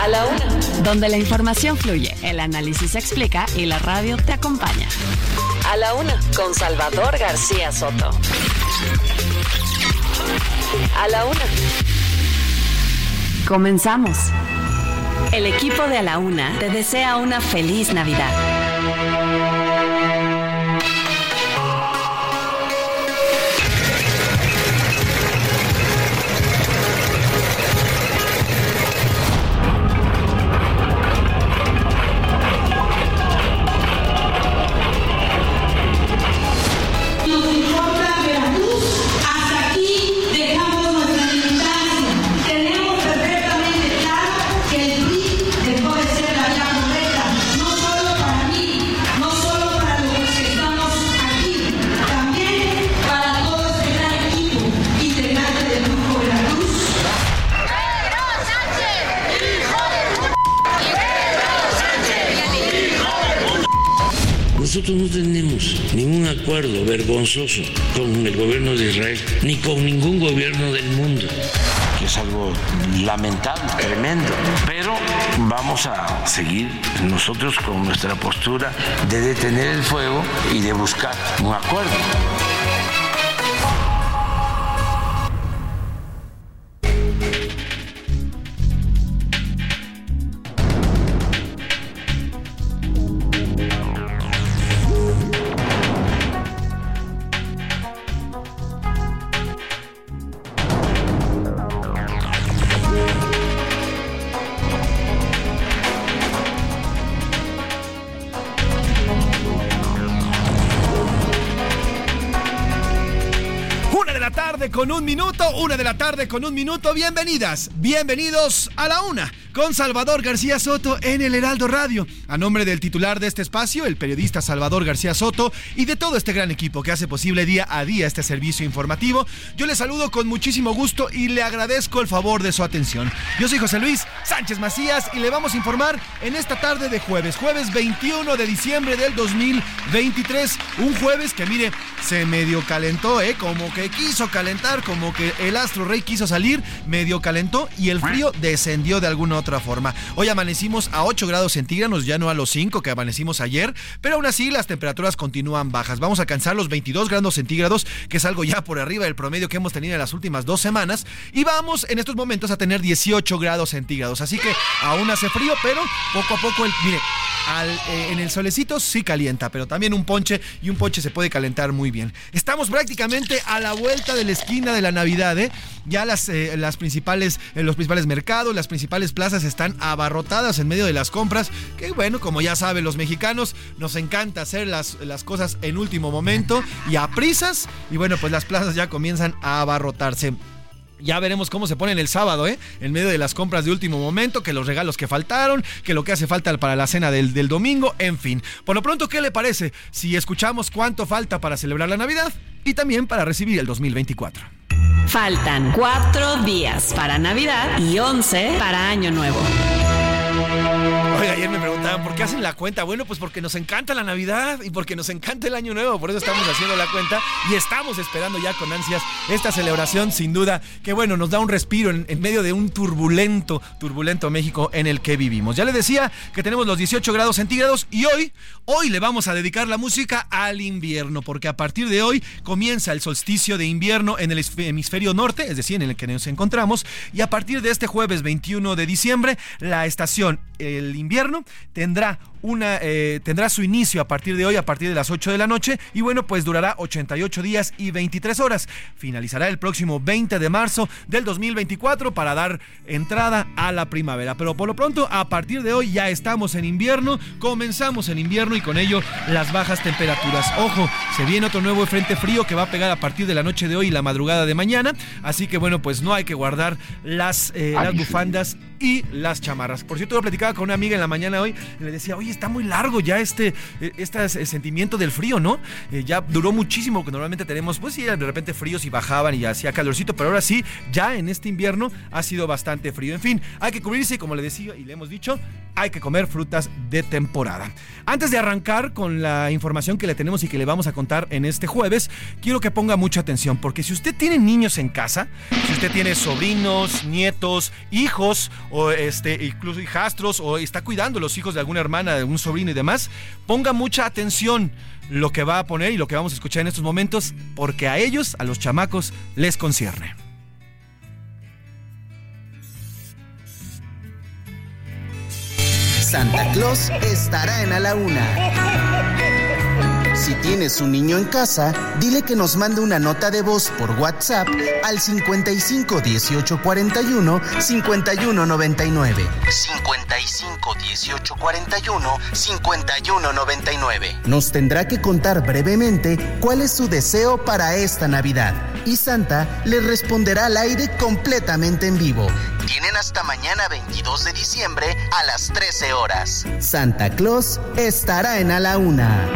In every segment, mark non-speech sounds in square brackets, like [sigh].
A la Una. Donde la información fluye, el análisis se explica y la radio te acompaña. A la Una con Salvador García Soto. A la Una. Comenzamos. El equipo de A la Una te desea una feliz Navidad. Nosotros no tenemos ningún acuerdo vergonzoso con el gobierno de Israel, ni con ningún gobierno del mundo, que es algo lamentable, tremendo. Pero vamos a seguir nosotros con nuestra postura de detener el fuego y de buscar un acuerdo. Una de la tarde con un minuto. Bienvenidas, bienvenidos a la una con Salvador García Soto en el Heraldo Radio. A nombre del titular de este espacio, el periodista Salvador García Soto, y de todo este gran equipo que hace posible día a día este servicio informativo, yo le saludo con muchísimo gusto y le agradezco el favor de su atención. Yo soy José Luis Sánchez Macías y le vamos a informar en esta tarde de jueves, jueves 21 de diciembre del 2023. Un jueves que, mire, se medio calentó, ¿eh? Como que quiso calentar, como que el astro rey quiso salir, medio calentó y el frío descendió de alguna otra forma. Hoy amanecimos a 8 grados centígrados, ya no a los 5 que amanecimos ayer, pero aún así las temperaturas continúan bajas. Vamos a alcanzar los 22 grados centígrados, que es algo ya por arriba del promedio que hemos tenido en las últimas dos semanas, y vamos en estos momentos a tener 18 grados centígrados. Así que aún hace frío, pero poco a poco, el, mire, eh, en el solecito sí calienta, pero también un ponche y un ponche se puede calentar muy bien. Estamos prácticamente a la vuelta de la esquina de la Navidad, ¿eh? Ya las, eh, las principales, eh, los principales mercados, las principales plazas están abarrotadas en medio de las compras, que bueno, como ya saben los mexicanos, nos encanta hacer las, las cosas en último momento y a prisas, y bueno, pues las plazas ya comienzan a abarrotarse. Ya veremos cómo se ponen el sábado, ¿eh? En medio de las compras de último momento, que los regalos que faltaron, que lo que hace falta para la cena del, del domingo, en fin. Por lo pronto, ¿qué le parece si escuchamos cuánto falta para celebrar la Navidad y también para recibir el 2024? Faltan cuatro días para Navidad y 11 para Año Nuevo. Oiga, ayer me preguntaban, ¿por qué hacen la cuenta? Bueno, pues porque nos encanta la Navidad y porque nos encanta el Año Nuevo, por eso estamos haciendo la cuenta y estamos esperando ya con ansias esta celebración, sin duda, que bueno, nos da un respiro en, en medio de un turbulento, turbulento México en el que vivimos. Ya le decía que tenemos los 18 grados centígrados y hoy, hoy le vamos a dedicar la música al invierno, porque a partir de hoy comienza el solsticio de invierno en el hemisferio norte, es decir, en el que nos encontramos, y a partir de este jueves 21 de diciembre, la estación el invierno tendrá una eh, tendrá su inicio a partir de hoy, a partir de las 8 de la noche, y bueno, pues durará 88 días y 23 horas. Finalizará el próximo 20 de marzo del 2024 para dar entrada a la primavera. Pero por lo pronto, a partir de hoy ya estamos en invierno, comenzamos en invierno y con ello las bajas temperaturas. Ojo, se viene otro nuevo frente frío que va a pegar a partir de la noche de hoy y la madrugada de mañana, así que bueno, pues no hay que guardar las, eh, las bufandas y las chamarras. Por cierto, yo platicaba con una amiga en la mañana hoy le decía, oye, está muy largo ya este, este sentimiento del frío, ¿no? Eh, ya duró muchísimo, que normalmente tenemos, pues sí, de repente fríos y bajaban y hacía calorcito, pero ahora sí, ya en este invierno ha sido bastante frío. En fin, hay que cubrirse como le decía y le hemos dicho, hay que comer frutas de temporada. Antes de arrancar con la información que le tenemos y que le vamos a contar en este jueves, quiero que ponga mucha atención, porque si usted tiene niños en casa, si usted tiene sobrinos, nietos, hijos, o este, incluso hijastros, o está cuidando los hijos de alguna hermana, de un sobrino y demás, ponga mucha atención lo que va a poner y lo que vamos a escuchar en estos momentos, porque a ellos, a los chamacos, les concierne. Santa Claus estará en a la una. Si tienes un niño en casa, dile que nos mande una nota de voz por WhatsApp al 55 18 41 51 99. 55 18 41 51 99. Nos tendrá que contar brevemente cuál es su deseo para esta Navidad y Santa le responderá al aire completamente en vivo. Tienen hasta mañana 22 de diciembre a las 13 horas. Santa Claus estará en a la una.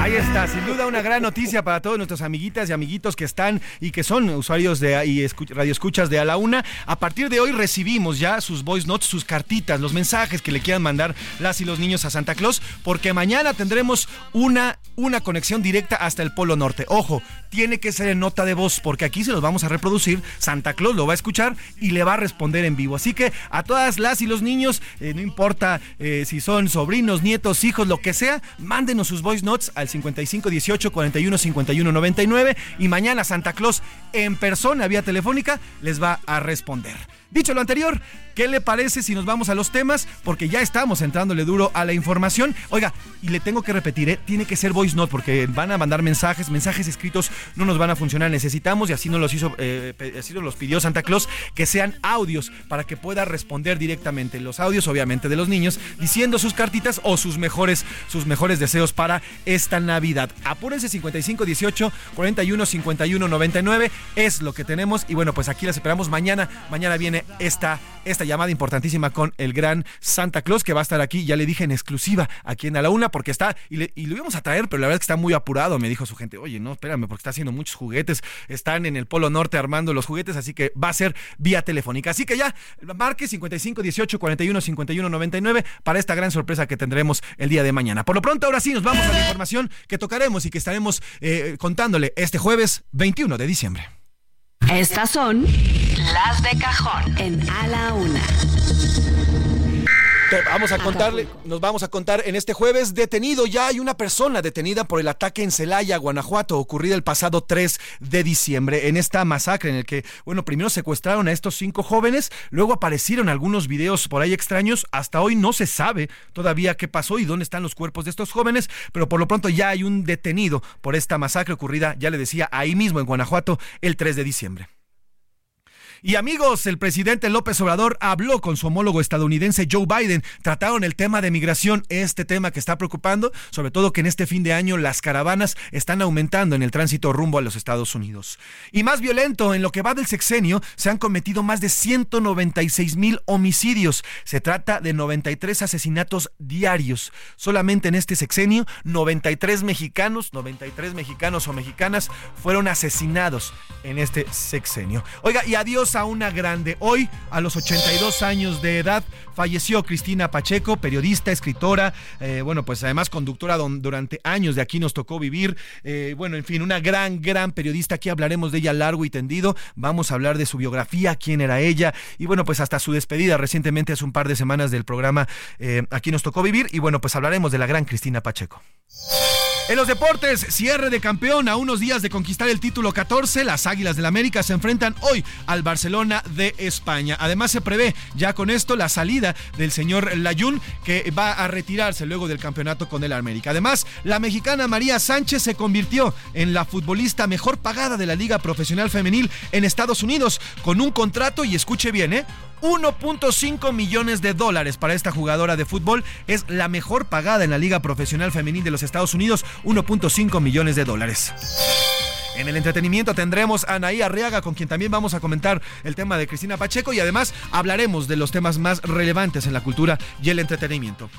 Ahí está, sin duda una gran noticia para todos nuestros amiguitas y amiguitos que están y que son usuarios de y radioescuchas de A la Una. A partir de hoy recibimos ya sus voice notes, sus cartitas, los mensajes que le quieran mandar las y los niños a Santa Claus, porque mañana tendremos una, una conexión directa hasta el Polo Norte. Ojo, tiene que ser en nota de voz, porque aquí se los vamos a reproducir. Santa Claus lo va a escuchar y le va a responder en vivo. Así que a todas las y los niños, eh, no importa eh, si son sobrinos, nietos, hijos, lo que sea, mándenos sus voice notes al 55 18 41 51 99 y mañana Santa Claus en persona vía telefónica les va a responder. Dicho lo anterior, ¿qué le parece si nos vamos a los temas? Porque ya estamos entrándole duro a la información. Oiga, y le tengo que repetir, ¿eh? tiene que ser voice note porque van a mandar mensajes, mensajes escritos no nos van a funcionar. Necesitamos, y así nos los hizo, eh, así nos los pidió Santa Claus, que sean audios para que pueda responder directamente. Los audios, obviamente, de los niños, diciendo sus cartitas o sus mejores, sus mejores deseos para esta Navidad. Apúrense 55 18 41 51 99 es lo que tenemos. Y bueno, pues aquí las esperamos mañana. Mañana viene esta, esta llamada importantísima con el gran Santa Claus que va a estar aquí, ya le dije en exclusiva aquí en A la Una, porque está, y, le, y lo íbamos a traer, pero la verdad es que está muy apurado, me dijo su gente, oye, no, espérame, porque está haciendo muchos juguetes, están en el Polo Norte armando los juguetes, así que va a ser vía telefónica. Así que ya, marque 55 18 41 51 99 para esta gran sorpresa que tendremos el día de mañana. Por lo pronto, ahora sí, nos vamos a la información que tocaremos y que estaremos eh, contándole este jueves 21 de diciembre. Estas son las de cajón en A la Una. Vamos a contarle, nos vamos a contar en este jueves detenido. Ya hay una persona detenida por el ataque en Celaya, Guanajuato, ocurrido el pasado 3 de diciembre. En esta masacre en el que, bueno, primero secuestraron a estos cinco jóvenes, luego aparecieron algunos videos por ahí extraños. Hasta hoy no se sabe todavía qué pasó y dónde están los cuerpos de estos jóvenes, pero por lo pronto ya hay un detenido por esta masacre ocurrida, ya le decía, ahí mismo en Guanajuato el 3 de diciembre. Y amigos, el presidente López Obrador habló con su homólogo estadounidense Joe Biden. Trataron el tema de migración, este tema que está preocupando, sobre todo que en este fin de año las caravanas están aumentando en el tránsito rumbo a los Estados Unidos. Y más violento, en lo que va del sexenio, se han cometido más de 196 mil homicidios. Se trata de 93 asesinatos diarios. Solamente en este sexenio, 93 mexicanos, 93 mexicanos o mexicanas fueron asesinados en este sexenio. Oiga, y adiós a una grande. Hoy, a los 82 años de edad, falleció Cristina Pacheco, periodista, escritora, eh, bueno, pues además conductora durante años de Aquí nos tocó vivir. Eh, bueno, en fin, una gran, gran periodista. Aquí hablaremos de ella largo y tendido. Vamos a hablar de su biografía, quién era ella y bueno, pues hasta su despedida recientemente hace un par de semanas del programa eh, Aquí nos tocó vivir y bueno, pues hablaremos de la gran Cristina Pacheco. En los deportes, cierre de campeón a unos días de conquistar el título 14, las Águilas del América se enfrentan hoy al Barcelona de España. Además se prevé ya con esto la salida del señor Layún que va a retirarse luego del campeonato con el América. Además, la mexicana María Sánchez se convirtió en la futbolista mejor pagada de la Liga Profesional Femenil en Estados Unidos con un contrato y escuche bien, ¿eh? 1.5 millones de dólares para esta jugadora de fútbol. Es la mejor pagada en la Liga Profesional Femenil de los Estados Unidos, 1.5 millones de dólares. En el entretenimiento tendremos a Anaí Arriaga, con quien también vamos a comentar el tema de Cristina Pacheco y además hablaremos de los temas más relevantes en la cultura y el entretenimiento.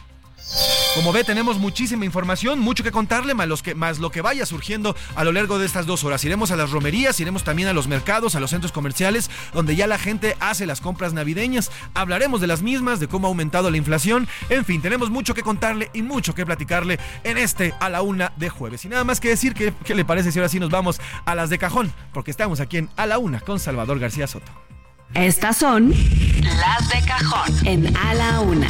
Como ve, tenemos muchísima información, mucho que contarle, más, los que, más lo que vaya surgiendo a lo largo de estas dos horas. Iremos a las romerías, iremos también a los mercados, a los centros comerciales, donde ya la gente hace las compras navideñas. Hablaremos de las mismas, de cómo ha aumentado la inflación. En fin, tenemos mucho que contarle y mucho que platicarle en este a la una de jueves. Y nada más que decir, ¿qué, qué le parece si ahora sí nos vamos a las de cajón? Porque estamos aquí en A la Una con Salvador García Soto. Estas son las de cajón en A la Una.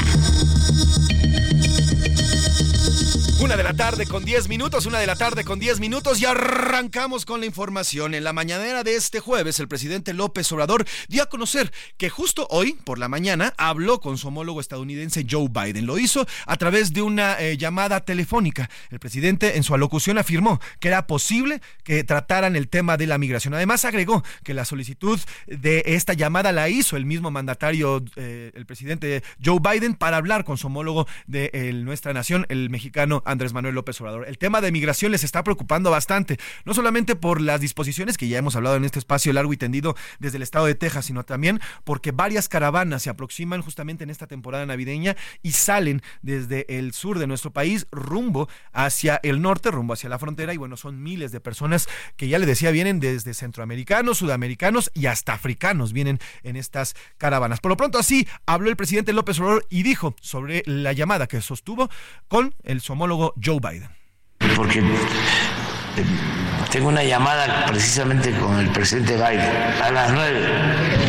Una de la tarde con 10 minutos, una de la tarde con 10 minutos y arrancamos con la información. En la mañanera de este jueves, el presidente López Obrador dio a conocer que justo hoy, por la mañana, habló con su homólogo estadounidense Joe Biden. Lo hizo a través de una eh, llamada telefónica. El presidente en su alocución afirmó que era posible que trataran el tema de la migración. Además, agregó que la solicitud de esta llamada la hizo el mismo mandatario, eh, el presidente Joe Biden, para hablar con su homólogo de nuestra nación, el mexicano Andrés Manuel López Obrador. El tema de migración les está preocupando bastante, no solamente por las disposiciones que ya hemos hablado en este espacio largo y tendido desde el estado de Texas, sino también porque varias caravanas se aproximan justamente en esta temporada navideña y salen desde el sur de nuestro país rumbo hacia el norte, rumbo hacia la frontera y bueno, son miles de personas que ya le decía vienen desde centroamericanos, sudamericanos y hasta africanos vienen en estas caravanas. Por lo pronto así habló el presidente López Obrador y dijo sobre la llamada que sostuvo con el su homólogo Joe Biden. Porque eh, tengo una llamada precisamente con el presidente Biden a las nueve.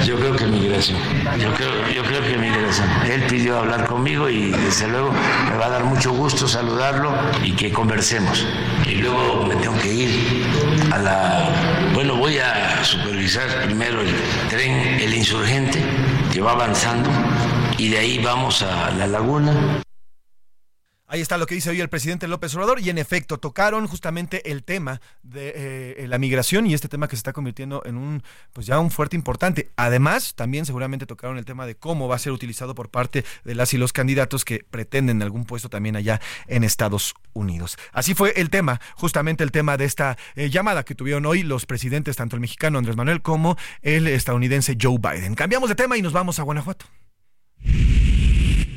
Yo creo que migración. Yo creo, yo creo que migración. Él pidió hablar conmigo y desde luego me va a dar mucho gusto saludarlo y que conversemos. Y luego me tengo que ir a la. Bueno, voy a supervisar primero el tren El Insurgente que va avanzando y de ahí vamos a la laguna. Ahí está lo que dice hoy el presidente López Obrador y en efecto tocaron justamente el tema de eh, la migración y este tema que se está convirtiendo en un pues ya un fuerte importante. Además, también seguramente tocaron el tema de cómo va a ser utilizado por parte de las y los candidatos que pretenden algún puesto también allá en Estados Unidos. Así fue el tema, justamente el tema de esta eh, llamada que tuvieron hoy los presidentes, tanto el mexicano Andrés Manuel como el estadounidense Joe Biden. Cambiamos de tema y nos vamos a Guanajuato.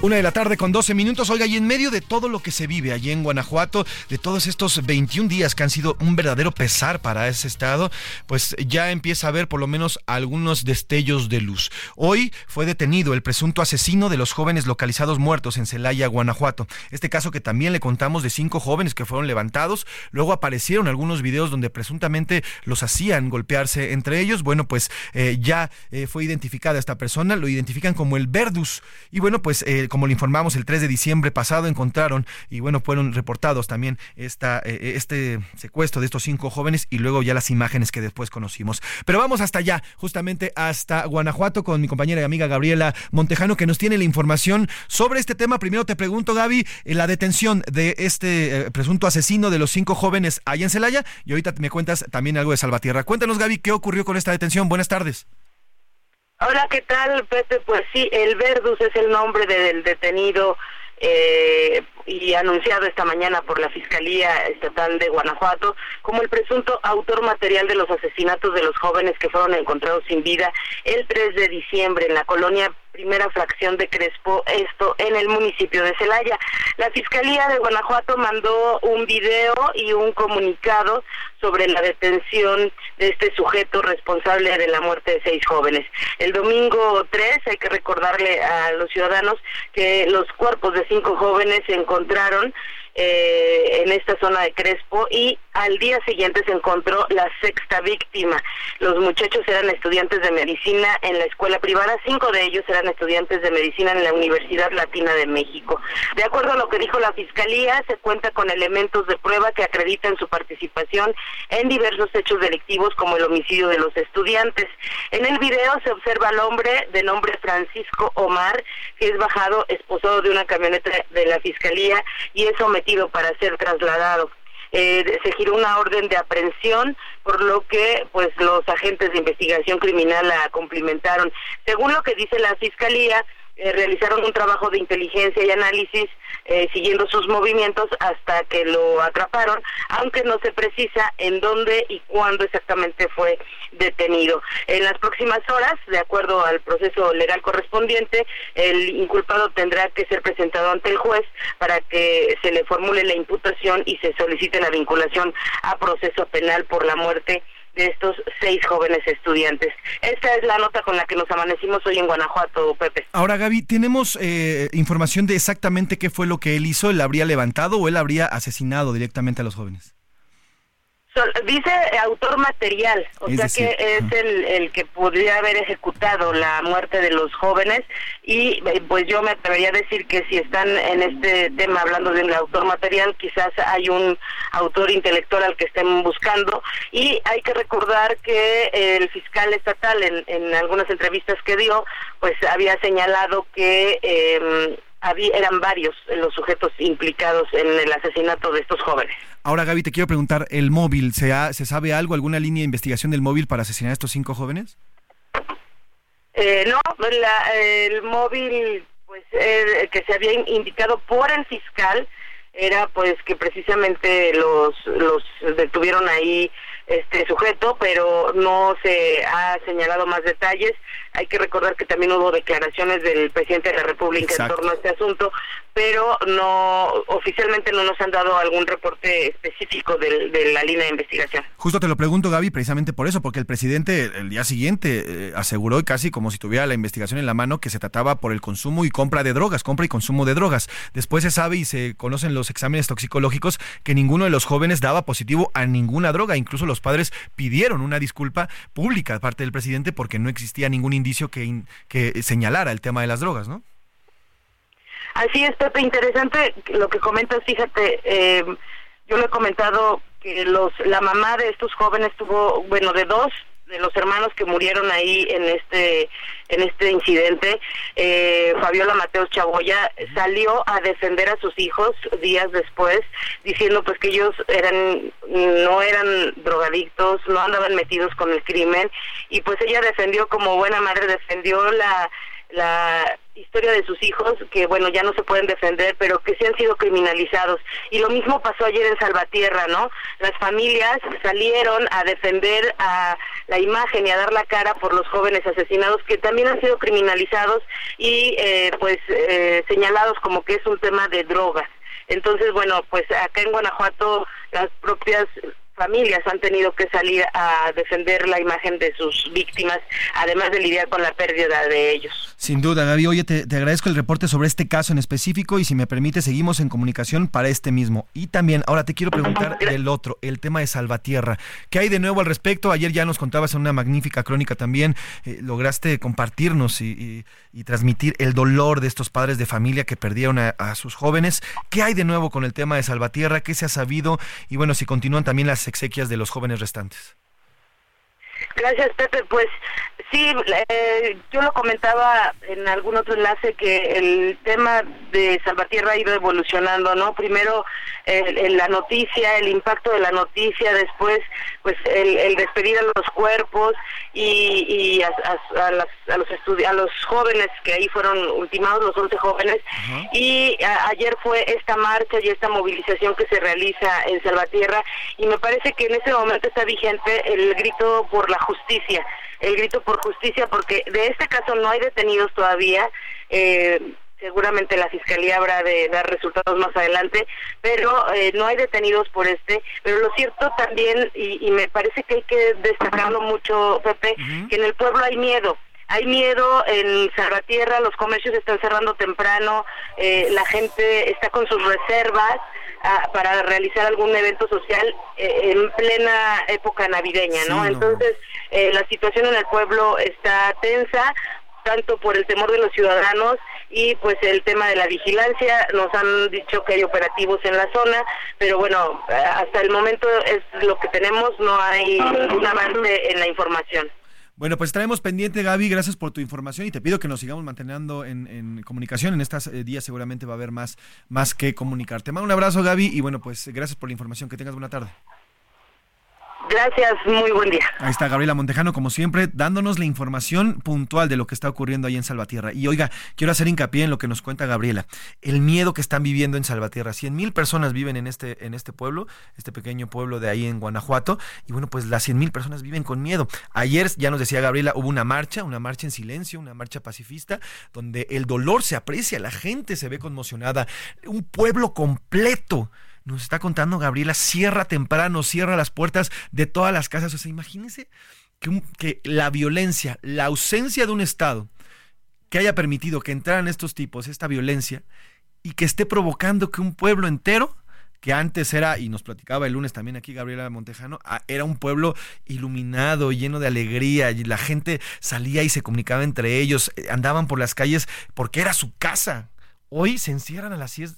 Una de la tarde con 12 minutos. Oiga, y en medio de todo lo que se vive allí en Guanajuato, de todos estos 21 días que han sido un verdadero pesar para ese estado, pues ya empieza a haber por lo menos algunos destellos de luz. Hoy fue detenido el presunto asesino de los jóvenes localizados muertos en Celaya, Guanajuato. Este caso que también le contamos de cinco jóvenes que fueron levantados. Luego aparecieron algunos videos donde presuntamente los hacían golpearse entre ellos. Bueno, pues eh, ya eh, fue identificada esta persona. Lo identifican como el Verdus. Y bueno, pues eh, como le informamos, el 3 de diciembre pasado encontraron y bueno, fueron reportados también esta, eh, este secuestro de estos cinco jóvenes y luego ya las imágenes que después conocimos. Pero vamos hasta allá, justamente hasta Guanajuato con mi compañera y amiga Gabriela Montejano que nos tiene la información sobre este tema. Primero te pregunto, Gaby, eh, la detención de este eh, presunto asesino de los cinco jóvenes allá en Celaya y ahorita me cuentas también algo de Salvatierra. Cuéntanos, Gaby, ¿qué ocurrió con esta detención? Buenas tardes. Hola, ¿qué tal, Pepe? Pues sí, el Verdus es el nombre del detenido eh, y anunciado esta mañana por la Fiscalía Estatal de Guanajuato como el presunto autor material de los asesinatos de los jóvenes que fueron encontrados sin vida el 3 de diciembre en la colonia primera fracción de Crespo, esto en el municipio de Celaya. La Fiscalía de Guanajuato mandó un video y un comunicado sobre la detención de este sujeto responsable de la muerte de seis jóvenes. El domingo 3 hay que recordarle a los ciudadanos que los cuerpos de cinco jóvenes se encontraron eh, en esta zona de Crespo y al día siguiente se encontró la sexta víctima. Los muchachos eran estudiantes de medicina en la escuela privada, cinco de ellos eran estudiantes de medicina en la Universidad Latina de México. De acuerdo a lo que dijo la Fiscalía, se cuenta con elementos de prueba que acreditan su participación en diversos hechos delictivos como el homicidio de los estudiantes. En el video se observa al hombre de nombre Francisco Omar, que es bajado, esposado de una camioneta de la Fiscalía y es sometido para ser trasladado. Eh, se giró una orden de aprehensión, por lo que pues los agentes de investigación criminal la cumplimentaron. Según lo que dice la Fiscalía, eh, realizaron un trabajo de inteligencia y análisis eh, siguiendo sus movimientos hasta que lo atraparon, aunque no se precisa en dónde y cuándo exactamente fue detenido. En las próximas horas, de acuerdo al proceso legal correspondiente, el inculpado tendrá que ser presentado ante el juez para que se le formule la imputación y se solicite la vinculación a proceso penal por la muerte de estos seis jóvenes estudiantes. Esta es la nota con la que nos amanecimos hoy en Guanajuato, Pepe. Ahora, Gaby, ¿tenemos eh, información de exactamente qué fue lo que él hizo? ¿Él habría levantado o él habría asesinado directamente a los jóvenes? Dice autor material, o sea que es el, el, que podría haber ejecutado la muerte de los jóvenes y eh, pues yo me atrevería a decir que si están en este tema hablando del autor material, quizás hay un autor intelectual al que estén buscando y hay que recordar que el fiscal estatal en, en algunas entrevistas que dio, pues había señalado que eh, había, eran varios los sujetos implicados en el asesinato de estos jóvenes. Ahora, Gaby, te quiero preguntar, ¿el móvil, ¿se, ¿se sabe algo, alguna línea de investigación del móvil para asesinar a estos cinco jóvenes? Eh, no, el móvil pues eh, que se había indicado por el fiscal era pues que precisamente los los detuvieron ahí este sujeto, pero no se ha señalado más detalles. Hay que recordar que también hubo declaraciones del presidente de la República en torno a este asunto, pero no oficialmente no nos han dado algún reporte específico de, la línea de investigación. Justo te lo pregunto, Gaby, precisamente por eso, porque el presidente el día siguiente eh, aseguró, casi como si tuviera la investigación en la mano, que se trataba por el consumo y compra de drogas, compra y consumo de drogas. Después se sabe y se conocen los exámenes toxicológicos que ninguno de los jóvenes daba positivo a ninguna droga, incluso los padres pidieron una disculpa pública de parte del presidente porque no existía ningún indicio que, que señalara el tema de las drogas, ¿no? Así es, Pepe, interesante lo que comentas, fíjate, eh, yo le he comentado que los la mamá de estos jóvenes tuvo, bueno, de dos de los hermanos que murieron ahí en este en este incidente, eh, Fabiola Mateos Chaboya salió a defender a sus hijos días después, diciendo pues que ellos eran no eran drogadictos, no andaban metidos con el crimen y pues ella defendió como buena madre defendió la la historia de sus hijos que bueno ya no se pueden defender pero que se han sido criminalizados. Y lo mismo pasó ayer en Salvatierra no las familias salieron a defender a la imagen y a dar la cara por los jóvenes asesinados que también han sido criminalizados y eh, pues eh, señalados como que es un tema de drogas. Entonces bueno pues acá en Guanajuato las propias familias han tenido que salir a defender la imagen de sus víctimas, además de lidiar con la pérdida de ellos. Sin duda, Gaby. Oye, te, agradezco el reporte sobre este caso en específico y si me permite, seguimos en comunicación para este mismo. Y también, ahora te quiero preguntar del otro, el tema de Salvatierra. ¿Qué hay de nuevo al respecto? Ayer ya nos contabas en una magnífica crónica también, eh, lograste compartirnos y, transmitir el dolor de estos padres de familia que perdieron a, a sus jóvenes. ¿Qué hay de nuevo con el tema de Salvatierra? ¿Qué se ha sabido? Y bueno, si continúan también las exequias de los jóvenes restantes. Gracias, Pepe. Pues sí, eh, yo lo comentaba en algún otro enlace que el tema de Salvatierra ha ido evolucionando, ¿no? Primero eh, la noticia, el impacto de la noticia, después pues el, despedir a los cuerpos y, a, a, los a los jóvenes que ahí fueron ultimados, los 11 jóvenes. Y ayer fue esta marcha y esta movilización que se realiza en Salvatierra y me parece que en ese momento está vigente el grito por la justicia, el grito por justicia, porque de este caso no hay detenidos todavía. Eh, seguramente la fiscalía habrá de dar resultados más adelante, pero eh, no hay detenidos por este. Pero lo cierto también, y, me parece que hay que destacarlo mucho, Pepe, que en el pueblo hay miedo. Hay miedo en Salvatierra, los comercios están cerrando temprano, eh, la gente está con sus reservas, para realizar algún evento social eh, en plena época navideña, ¿no? Entonces, eh, la situación en el pueblo está tensa, tanto por el temor de los ciudadanos y pues el tema de la vigilancia. Nos han dicho que hay operativos en la zona, pero bueno, hasta el momento es lo que tenemos, no hay ningún avance en la información. Bueno, pues estaremos pendiente, Gaby. Gracias por tu información y te pido que nos sigamos manteniendo en, comunicación. En estos eh, días seguramente va a haber más, más que comunicar. Te mando un abrazo, Gaby, y bueno, pues gracias por la información. Que tengas buena tarde. Gracias, muy buen día. Ahí está Gabriela Montejano, como siempre, dándonos la información puntual de lo que está ocurriendo ahí en Salvatierra. Y oiga, quiero hacer hincapié en lo que nos cuenta Gabriela. El miedo que están viviendo en Salvatierra. Cien mil personas viven en este, en este pueblo, este pequeño pueblo de ahí en Guanajuato. Y bueno, pues las cien mil personas viven con miedo. Ayer, ya nos decía Gabriela, hubo una marcha, una marcha en silencio, una marcha pacifista, donde el dolor se aprecia, la gente se ve conmocionada. Un pueblo completo nos está contando Gabriela, cierra temprano, cierra las puertas de todas las casas. O sea, imagínense que, que la violencia, la ausencia de un Estado que haya permitido que entraran estos tipos, esta violencia, y que esté provocando que un pueblo entero, que antes era, y nos platicaba el lunes también aquí Gabriela Montejano, ah, era un pueblo iluminado, lleno de alegría, y la gente salía y se comunicaba entre ellos, eh, andaban por las calles porque era su casa, Hoy se encierran a las, 6,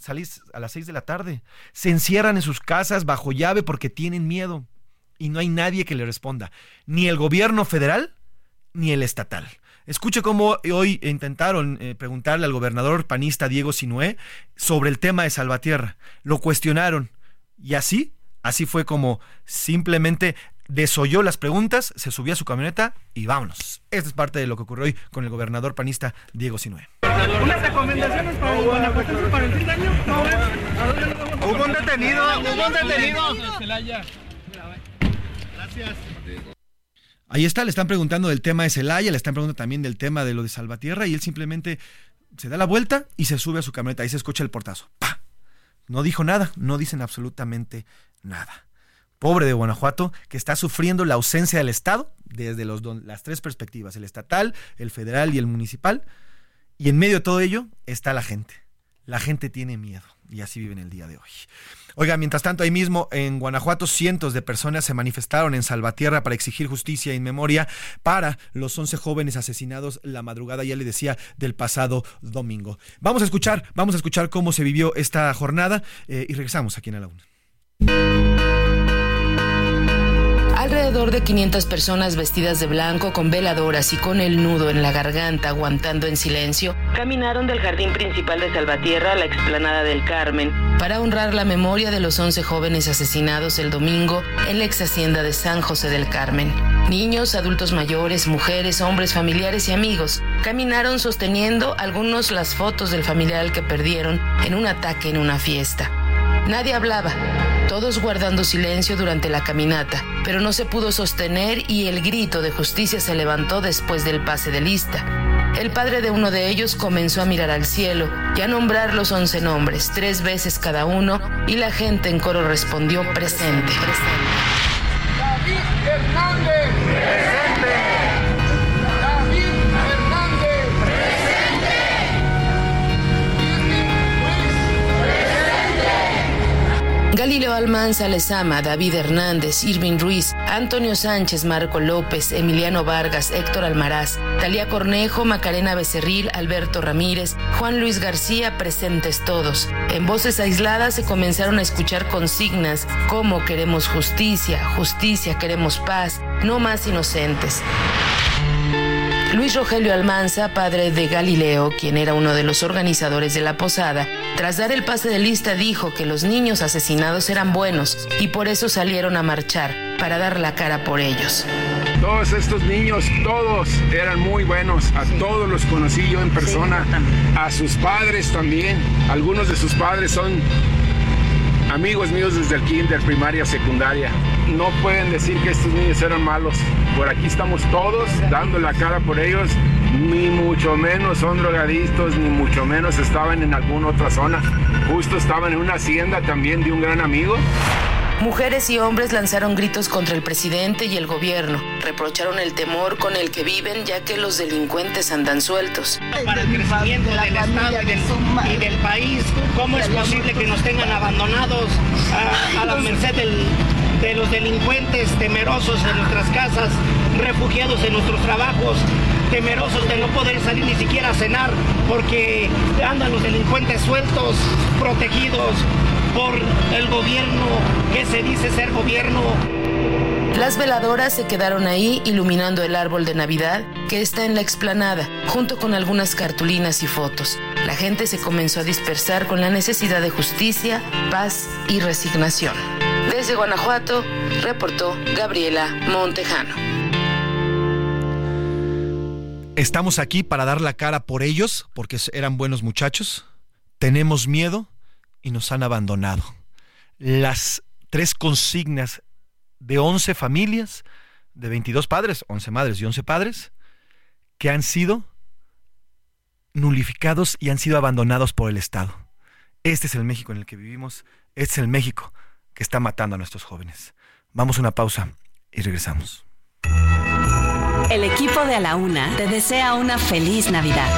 a las de la tarde. Se encierran en sus casas bajo llave porque tienen miedo. Y no hay nadie que le responda. Ni el gobierno federal, ni el estatal. Escuche cómo hoy intentaron eh, preguntarle al gobernador panista Diego Sinué sobre el tema de Salvatierra. Lo cuestionaron. Y así, así fue como simplemente desoyó las preguntas, se subió a su camioneta y vámonos. Esta es parte de lo que ocurrió hoy con el gobernador panista Diego Sinué. Unas recomendaciones para el para el fin de año. Hubo un detenido, hubo un detenido. Gracias. Ahí está, le están preguntando del tema de Celaya, le están preguntando también del tema de lo de Salvatierra y él simplemente se da la vuelta y se sube a su camioneta. Ahí se escucha el portazo. ¡Pah! No dijo nada, no dicen absolutamente nada pobre de Guanajuato, que está sufriendo la ausencia del Estado desde los, las tres perspectivas, el estatal, el federal y el municipal. Y en medio de todo ello está la gente. La gente tiene miedo y así viven el día de hoy. Oiga, mientras tanto, ahí mismo en Guanajuato, cientos de personas se manifestaron en Salvatierra para exigir justicia en memoria para los 11 jóvenes asesinados la madrugada, ya le decía, del pasado domingo. Vamos a escuchar, vamos a escuchar cómo se vivió esta jornada eh, y regresamos aquí en la Una. Alrededor de 500 personas vestidas de blanco con veladoras y con el nudo en la garganta aguantando en silencio caminaron del jardín principal de Salvatierra a la explanada del Carmen para honrar la memoria de los 11 jóvenes asesinados el domingo en la ex hacienda de San José del Carmen. Niños, adultos mayores, mujeres, hombres, familiares y amigos caminaron sosteniendo algunos las fotos del familiar que perdieron en un ataque en una fiesta. Nadie hablaba, todos guardando silencio durante la caminata, pero no se pudo sostener y el grito de justicia se levantó después del pase de lista. El padre de uno de ellos comenzó a mirar al cielo y a nombrar los once nombres, tres veces cada uno, y la gente en coro respondió presente. presente. Galileo Almanza Lezama, David Hernández, Irving Ruiz, Antonio Sánchez, Marco López, Emiliano Vargas, Héctor Almaraz, Talía Cornejo, Macarena Becerril, Alberto Ramírez, Juan Luis García, presentes todos. En voces aisladas se comenzaron a escuchar consignas como queremos justicia, justicia, queremos paz, no más inocentes. Luis Rogelio Almanza, padre de Galileo, quien era uno de los organizadores de la posada, tras dar el pase de lista dijo que los niños asesinados eran buenos y por eso salieron a marchar, para dar la cara por ellos. Todos estos niños, todos eran muy buenos, a todos los conocí yo en persona, a sus padres también, algunos de sus padres son amigos míos desde el kinder, primaria, secundaria. No pueden decir que estos niños eran malos. Por aquí estamos todos dando la cara por ellos. Ni mucho menos son drogadictos, ni mucho menos estaban en alguna otra zona. Justo estaban en una hacienda también de un gran amigo. Mujeres y hombres lanzaron gritos contra el presidente y el gobierno. Reprocharon el temor con el que viven ya que los delincuentes andan sueltos. Para el crecimiento del Estado y del, y del país, ¿cómo es posible que nos tengan abandonados a, a la merced del, de los delincuentes, temerosos en nuestras casas, refugiados en nuestros trabajos, temerosos de no poder salir ni siquiera a cenar porque andan los delincuentes sueltos, protegidos por el gobierno que se dice ser gobierno. Las veladoras se quedaron ahí iluminando el árbol de Navidad que está en la explanada, junto con algunas cartulinas y fotos. La gente se comenzó a dispersar con la necesidad de justicia, paz y resignación. Desde Guanajuato, reportó Gabriela Montejano. Estamos aquí para dar la cara por ellos, porque eran buenos muchachos. Tenemos miedo y nos han abandonado. Las tres consignas de 11 familias, de 22 padres, 11 madres y 11 padres, que han sido nulificados y han sido abandonados por el Estado. Este es el México en el que vivimos, este es el México está matando a nuestros jóvenes. Vamos a una pausa y regresamos. El equipo de A la Una te desea una feliz Navidad.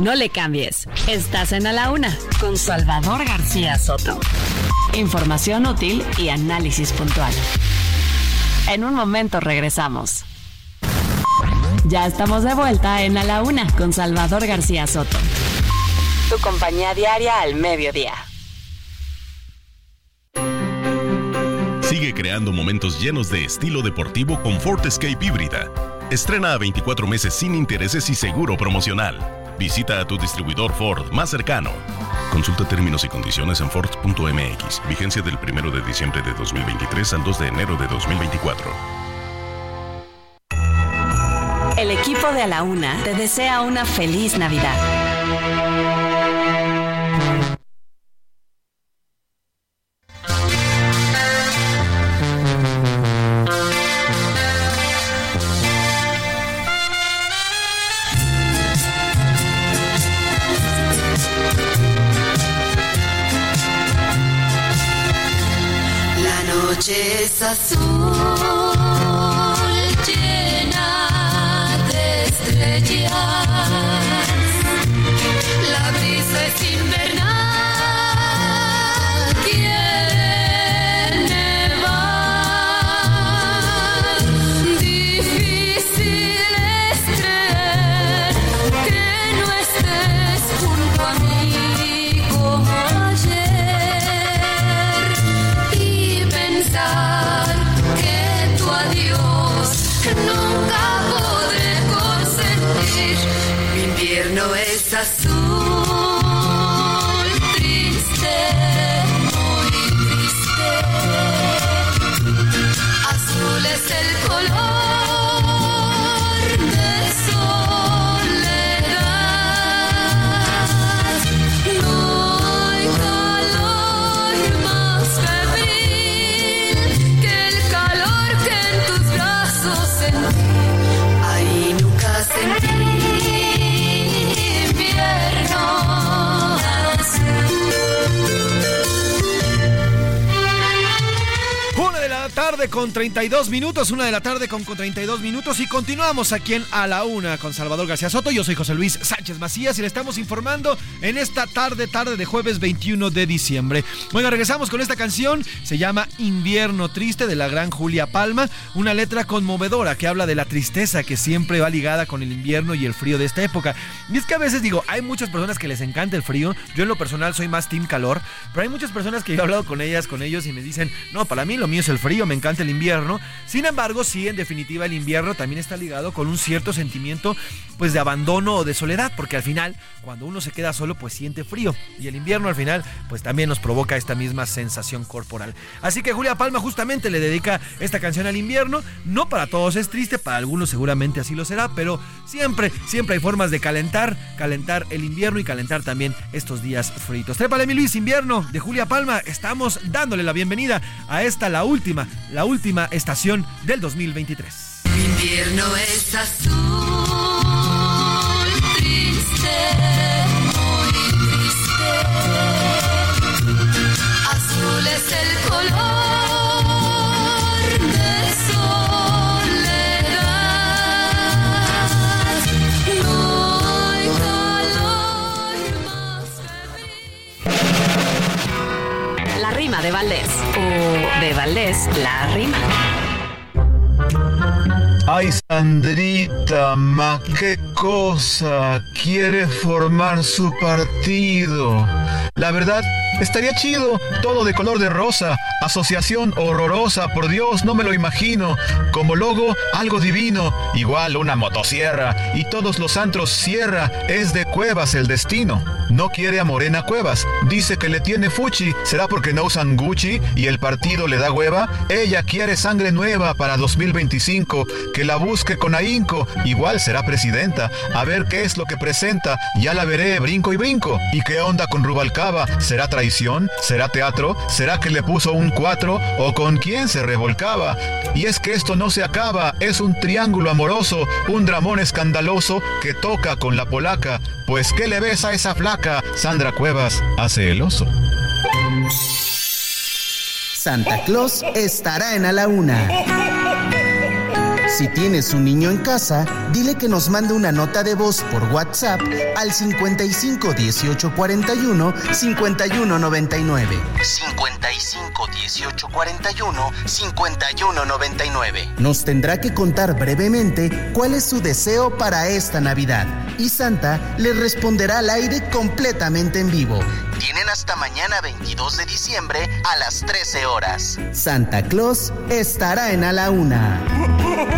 No le cambies. Estás en A la Una con Salvador García Soto. Información útil y análisis puntual. En un momento regresamos. Ya estamos de vuelta en A la Una con Salvador García Soto. Tu compañía diaria al mediodía. Sigue creando momentos llenos de estilo deportivo con Ford Escape híbrida. Estrena a 24 meses sin intereses y seguro promocional. Visita a tu distribuidor Ford más cercano. Consulta términos y condiciones en Ford.mx. Vigencia del 1 de diciembre de 2023 al 2 de enero de 2024. El equipo de A la Una te desea una feliz Navidad. Noche es azul, tarde con 32 minutos, una de la tarde con, con 32 minutos y continuamos aquí en A la Una con Salvador García Soto. Yo soy José Luis Sánchez Macías y le estamos informando en esta tarde, tarde de jueves 21 de diciembre. Bueno, regresamos con esta canción, se llama Invierno Triste de la gran Julia Palma, una letra conmovedora que habla de la tristeza que siempre va ligada con el invierno y el frío de esta época. Y es que a veces digo, hay muchas personas que les encanta el frío, yo en lo personal soy más team calor, pero hay muchas personas que yo he hablado con ellas, con ellos y me dicen, no, para mí lo mío es el frío, me encanta el invierno. Sin embargo, sí, en definitiva, el invierno también está ligado con un cierto sentimiento, pues, de abandono o de soledad, porque al final, cuando uno se queda solo, pues siente frío. Y el invierno, al final, pues también nos provoca esta misma sensación corporal. Así que Julia Palma justamente le dedica esta canción al invierno. No para todos es triste, para algunos seguramente así lo será, pero siempre, siempre hay formas de calentar, calentar el invierno y calentar también estos días fritos. Trépale, mi Luis, invierno de Julia Palma. Estamos dándole la bienvenida a esta, la última, la última estación del 2023. Mi invierno es azul, triste, muy triste. Azul es el color de soledad. No hay calor más feliz. La rima de Valdés la rima. Ay, Sandrita, ma, qué cosa. Quiere formar su partido. La verdad, estaría chido. Todo de color de rosa. Asociación horrorosa, por Dios, no me lo imagino. Como logo, algo divino. Igual una motosierra. Y todos los antros sierra. Es de Cuevas el destino. No quiere a Morena Cuevas. Dice que le tiene fuchi. ¿Será porque no usan Gucci y el partido le da hueva? Ella quiere sangre nueva para 2025. Que la busque con ahínco. Igual será presidenta. A ver qué es lo que presenta. Ya la veré, brinco y brinco. ¿Y qué onda con Rubalcaba? ¿Será traición? ¿Será teatro? ¿Será que le puso un 4? ¿O con quién se revolcaba? Y es que esto no se acaba. Es un triángulo amoroso. Un dramón escandaloso que toca con la polaca. Pues ¿qué le ves a esa flaca? Sandra Cuevas hace el oso. Santa Claus estará en a la una. Si tienes un niño en casa, dile que nos mande una nota de voz por WhatsApp al 55 18 41 51 99. 55 18 41 51 99. Nos tendrá que contar brevemente cuál es su deseo para esta Navidad y Santa le responderá al aire completamente en vivo. Tienen hasta mañana 22 de diciembre a las 13 horas. Santa Claus estará en a la una. [laughs]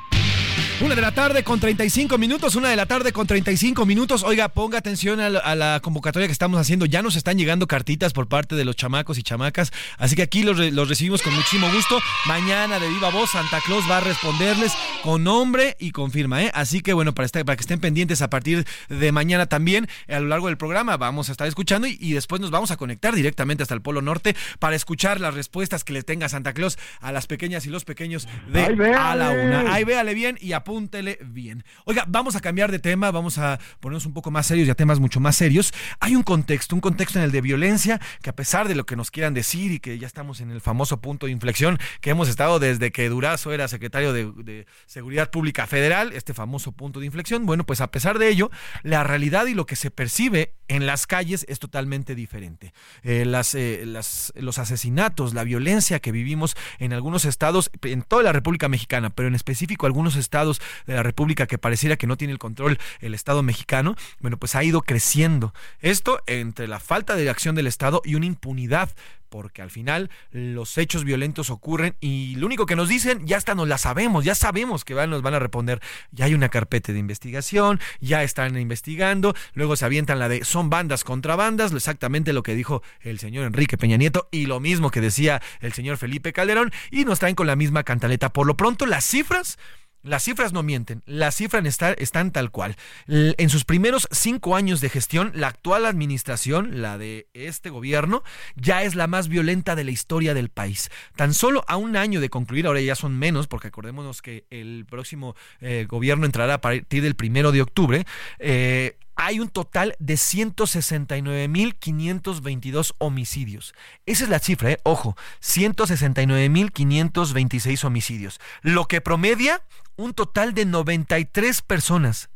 Una de la tarde con 35 minutos, una de la tarde con 35 minutos. Oiga, ponga atención a la, a la convocatoria que estamos haciendo. Ya nos están llegando cartitas por parte de los chamacos y chamacas. Así que aquí los, los recibimos con muchísimo gusto. Mañana de viva voz, Santa Claus va a responderles con nombre y con firma. ¿eh? Así que bueno, para, estar- para que estén pendientes a partir de mañana también, a lo largo del programa, vamos a estar escuchando y, y después nos vamos a conectar directamente hasta el Polo Norte para escuchar las respuestas que le tenga Santa Claus a las pequeñas y los pequeños de Ay, véale. a la una. Ahí véale bien y apúntele bien. Oiga, vamos a cambiar de tema, vamos a ponernos un poco más serios y a temas mucho más serios. Hay un contexto, un contexto en el de violencia que a pesar de lo que nos quieran decir y que ya estamos en el famoso punto de inflexión que hemos estado desde que Durazo era secretario de, Seguridad Pública Federal, este famoso punto de inflexión, bueno, pues a pesar de ello, la realidad y lo que se percibe en las calles es totalmente diferente. Eh, las, eh, las- los asesinatos, la violencia que vivimos en algunos estados, en toda la República Mexicana, pero en específico algunos estados de la República que pareciera que no tiene el control el Estado mexicano, bueno, pues ha ido creciendo. Esto entre la falta de acción del Estado y una impunidad porque al final los hechos violentos ocurren y lo único que nos dicen, ya hasta nos la sabemos, ya sabemos que nos van a responder, ya hay una carpeta de investigación, ya están investigando, luego se avientan la de son bandas contra bandas, exactamente lo que dijo el señor Enrique Peña Nieto y lo mismo que decía el señor Felipe Calderón y nos traen con la misma cantaleta. Por lo pronto las cifras las cifras no mienten, las cifras está- están tal cual. En sus primeros cinco años de gestión, la actual administración, la de este gobierno, ya es la más violenta de la historia del país. Tan solo a un año de concluir, ahora ya son menos, porque acordémonos que el próximo eh, gobierno entrará a partir del primero de octubre. eh, hay un total de 169.522 homicidios. Esa es la cifra, ¿eh? ojo, 169.526 homicidios, lo que promedia un total de 93 personas.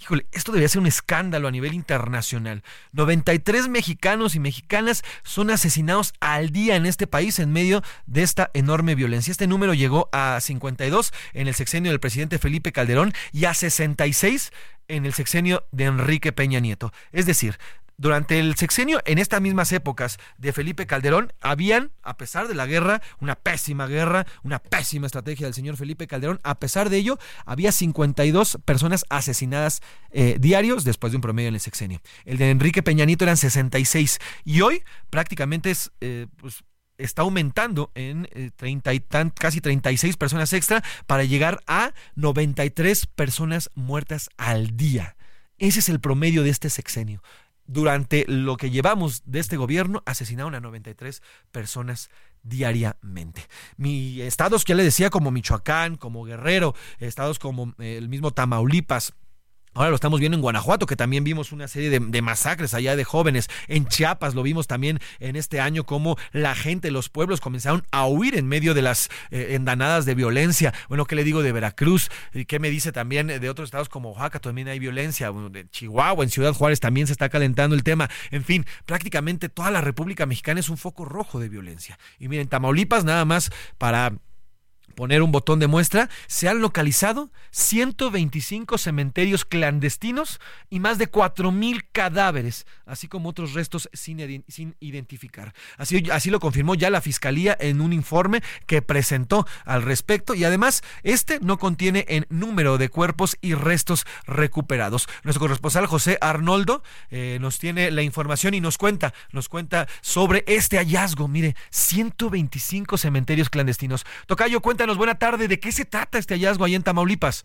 Híjole, esto debería ser un escándalo a nivel internacional. 93 mexicanos y mexicanas son asesinados al día en este país en medio de esta enorme violencia. Este número llegó a 52 en el sexenio del presidente Felipe Calderón y a 66 en el sexenio de Enrique Peña Nieto. Es decir, durante el sexenio, en estas mismas épocas de Felipe Calderón, habían, a pesar de la guerra, una pésima guerra, una pésima estrategia del señor Felipe Calderón, a pesar de ello, había 52 personas asesinadas eh, diarios después de un promedio en el sexenio. El de Enrique Peña Nieto eran 66 y hoy prácticamente eh, pues, está aumentando en eh, 30 y tan, casi 36 personas extra para llegar a 93 personas muertas al día. Ese es el promedio de este sexenio durante lo que llevamos de este gobierno, asesinaron a 93 personas diariamente. Mi estados que ya le decía como Michoacán, como Guerrero, estados como eh, el mismo Tamaulipas, Ahora lo estamos viendo en Guanajuato, que también vimos una serie de, masacres allá de jóvenes. En Chiapas lo vimos también en este año, como la gente, los pueblos comenzaron a huir en medio de las eh, endanadas de violencia. Bueno, ¿qué le digo de Veracruz? ¿Y qué me dice también de otros estados como Oaxaca? También hay violencia. De Chihuahua, en Ciudad Juárez también se está calentando el tema. En fin, prácticamente toda la República Mexicana es un foco rojo de violencia. Y miren, Tamaulipas, nada más para poner un botón de muestra, se han localizado 125 cementerios clandestinos y más de 4.000 cadáveres, así como otros restos sin, identificar. Así, así lo confirmó ya la Fiscalía en un informe que presentó al respecto y además este no contiene en número de cuerpos y restos recuperados. Nuestro corresponsal José Arnoldo eh, nos tiene la información y nos cuenta, nos cuenta sobre este hallazgo. Mire, 125 cementerios clandestinos. Tocayo, cuéntanos buena tarde. ¿De qué se trata este hallazgo ahí en Tamaulipas?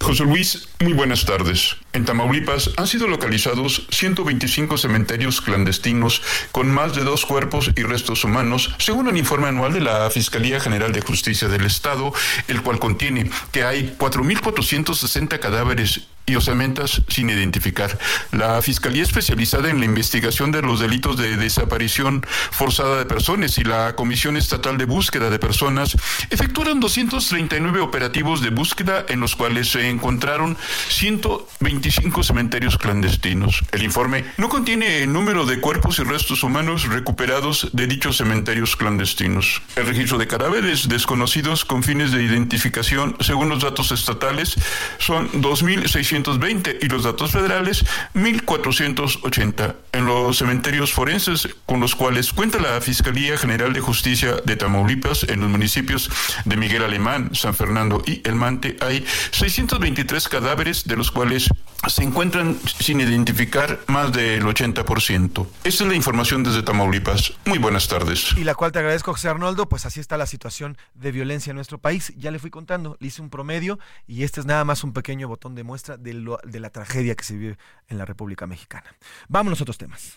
José Luis, muy buenas tardes. En Tamaulipas han sido localizados 125 cementerios clandestinos con más de dos cuerpos y restos humanos, según el informe anual de la Fiscalía General de Justicia del Estado, el cual contiene que hay 4.460 cadáveres y osamentas sin identificar. La Fiscalía especializada en la investigación de los delitos de desaparición forzada de personas y la Comisión Estatal de Búsqueda de Personas efectuaron 239 operativos de búsqueda en los cuales se encontraron 125 cementerios clandestinos. El informe no contiene el número de cuerpos y restos humanos recuperados de dichos cementerios clandestinos. El registro de cadáveres desconocidos con fines de identificación, según los datos estatales, son 2.600 y los datos federales 1480 en los cementerios forenses con los cuales cuenta la Fiscalía General de Justicia de Tamaulipas en los municipios de Miguel Alemán, San Fernando y El Mante hay 623 cadáveres de los cuales se encuentran sin identificar más del 80%. Esta es la información desde Tamaulipas. Muy buenas tardes. Y la cual te agradezco, José Arnoldo. Pues así está la situación de violencia en nuestro país. Ya le fui contando, le hice un promedio y este es nada más un pequeño botón de muestra de, lo, de la tragedia que se vive en la República Mexicana. Vámonos a otros temas.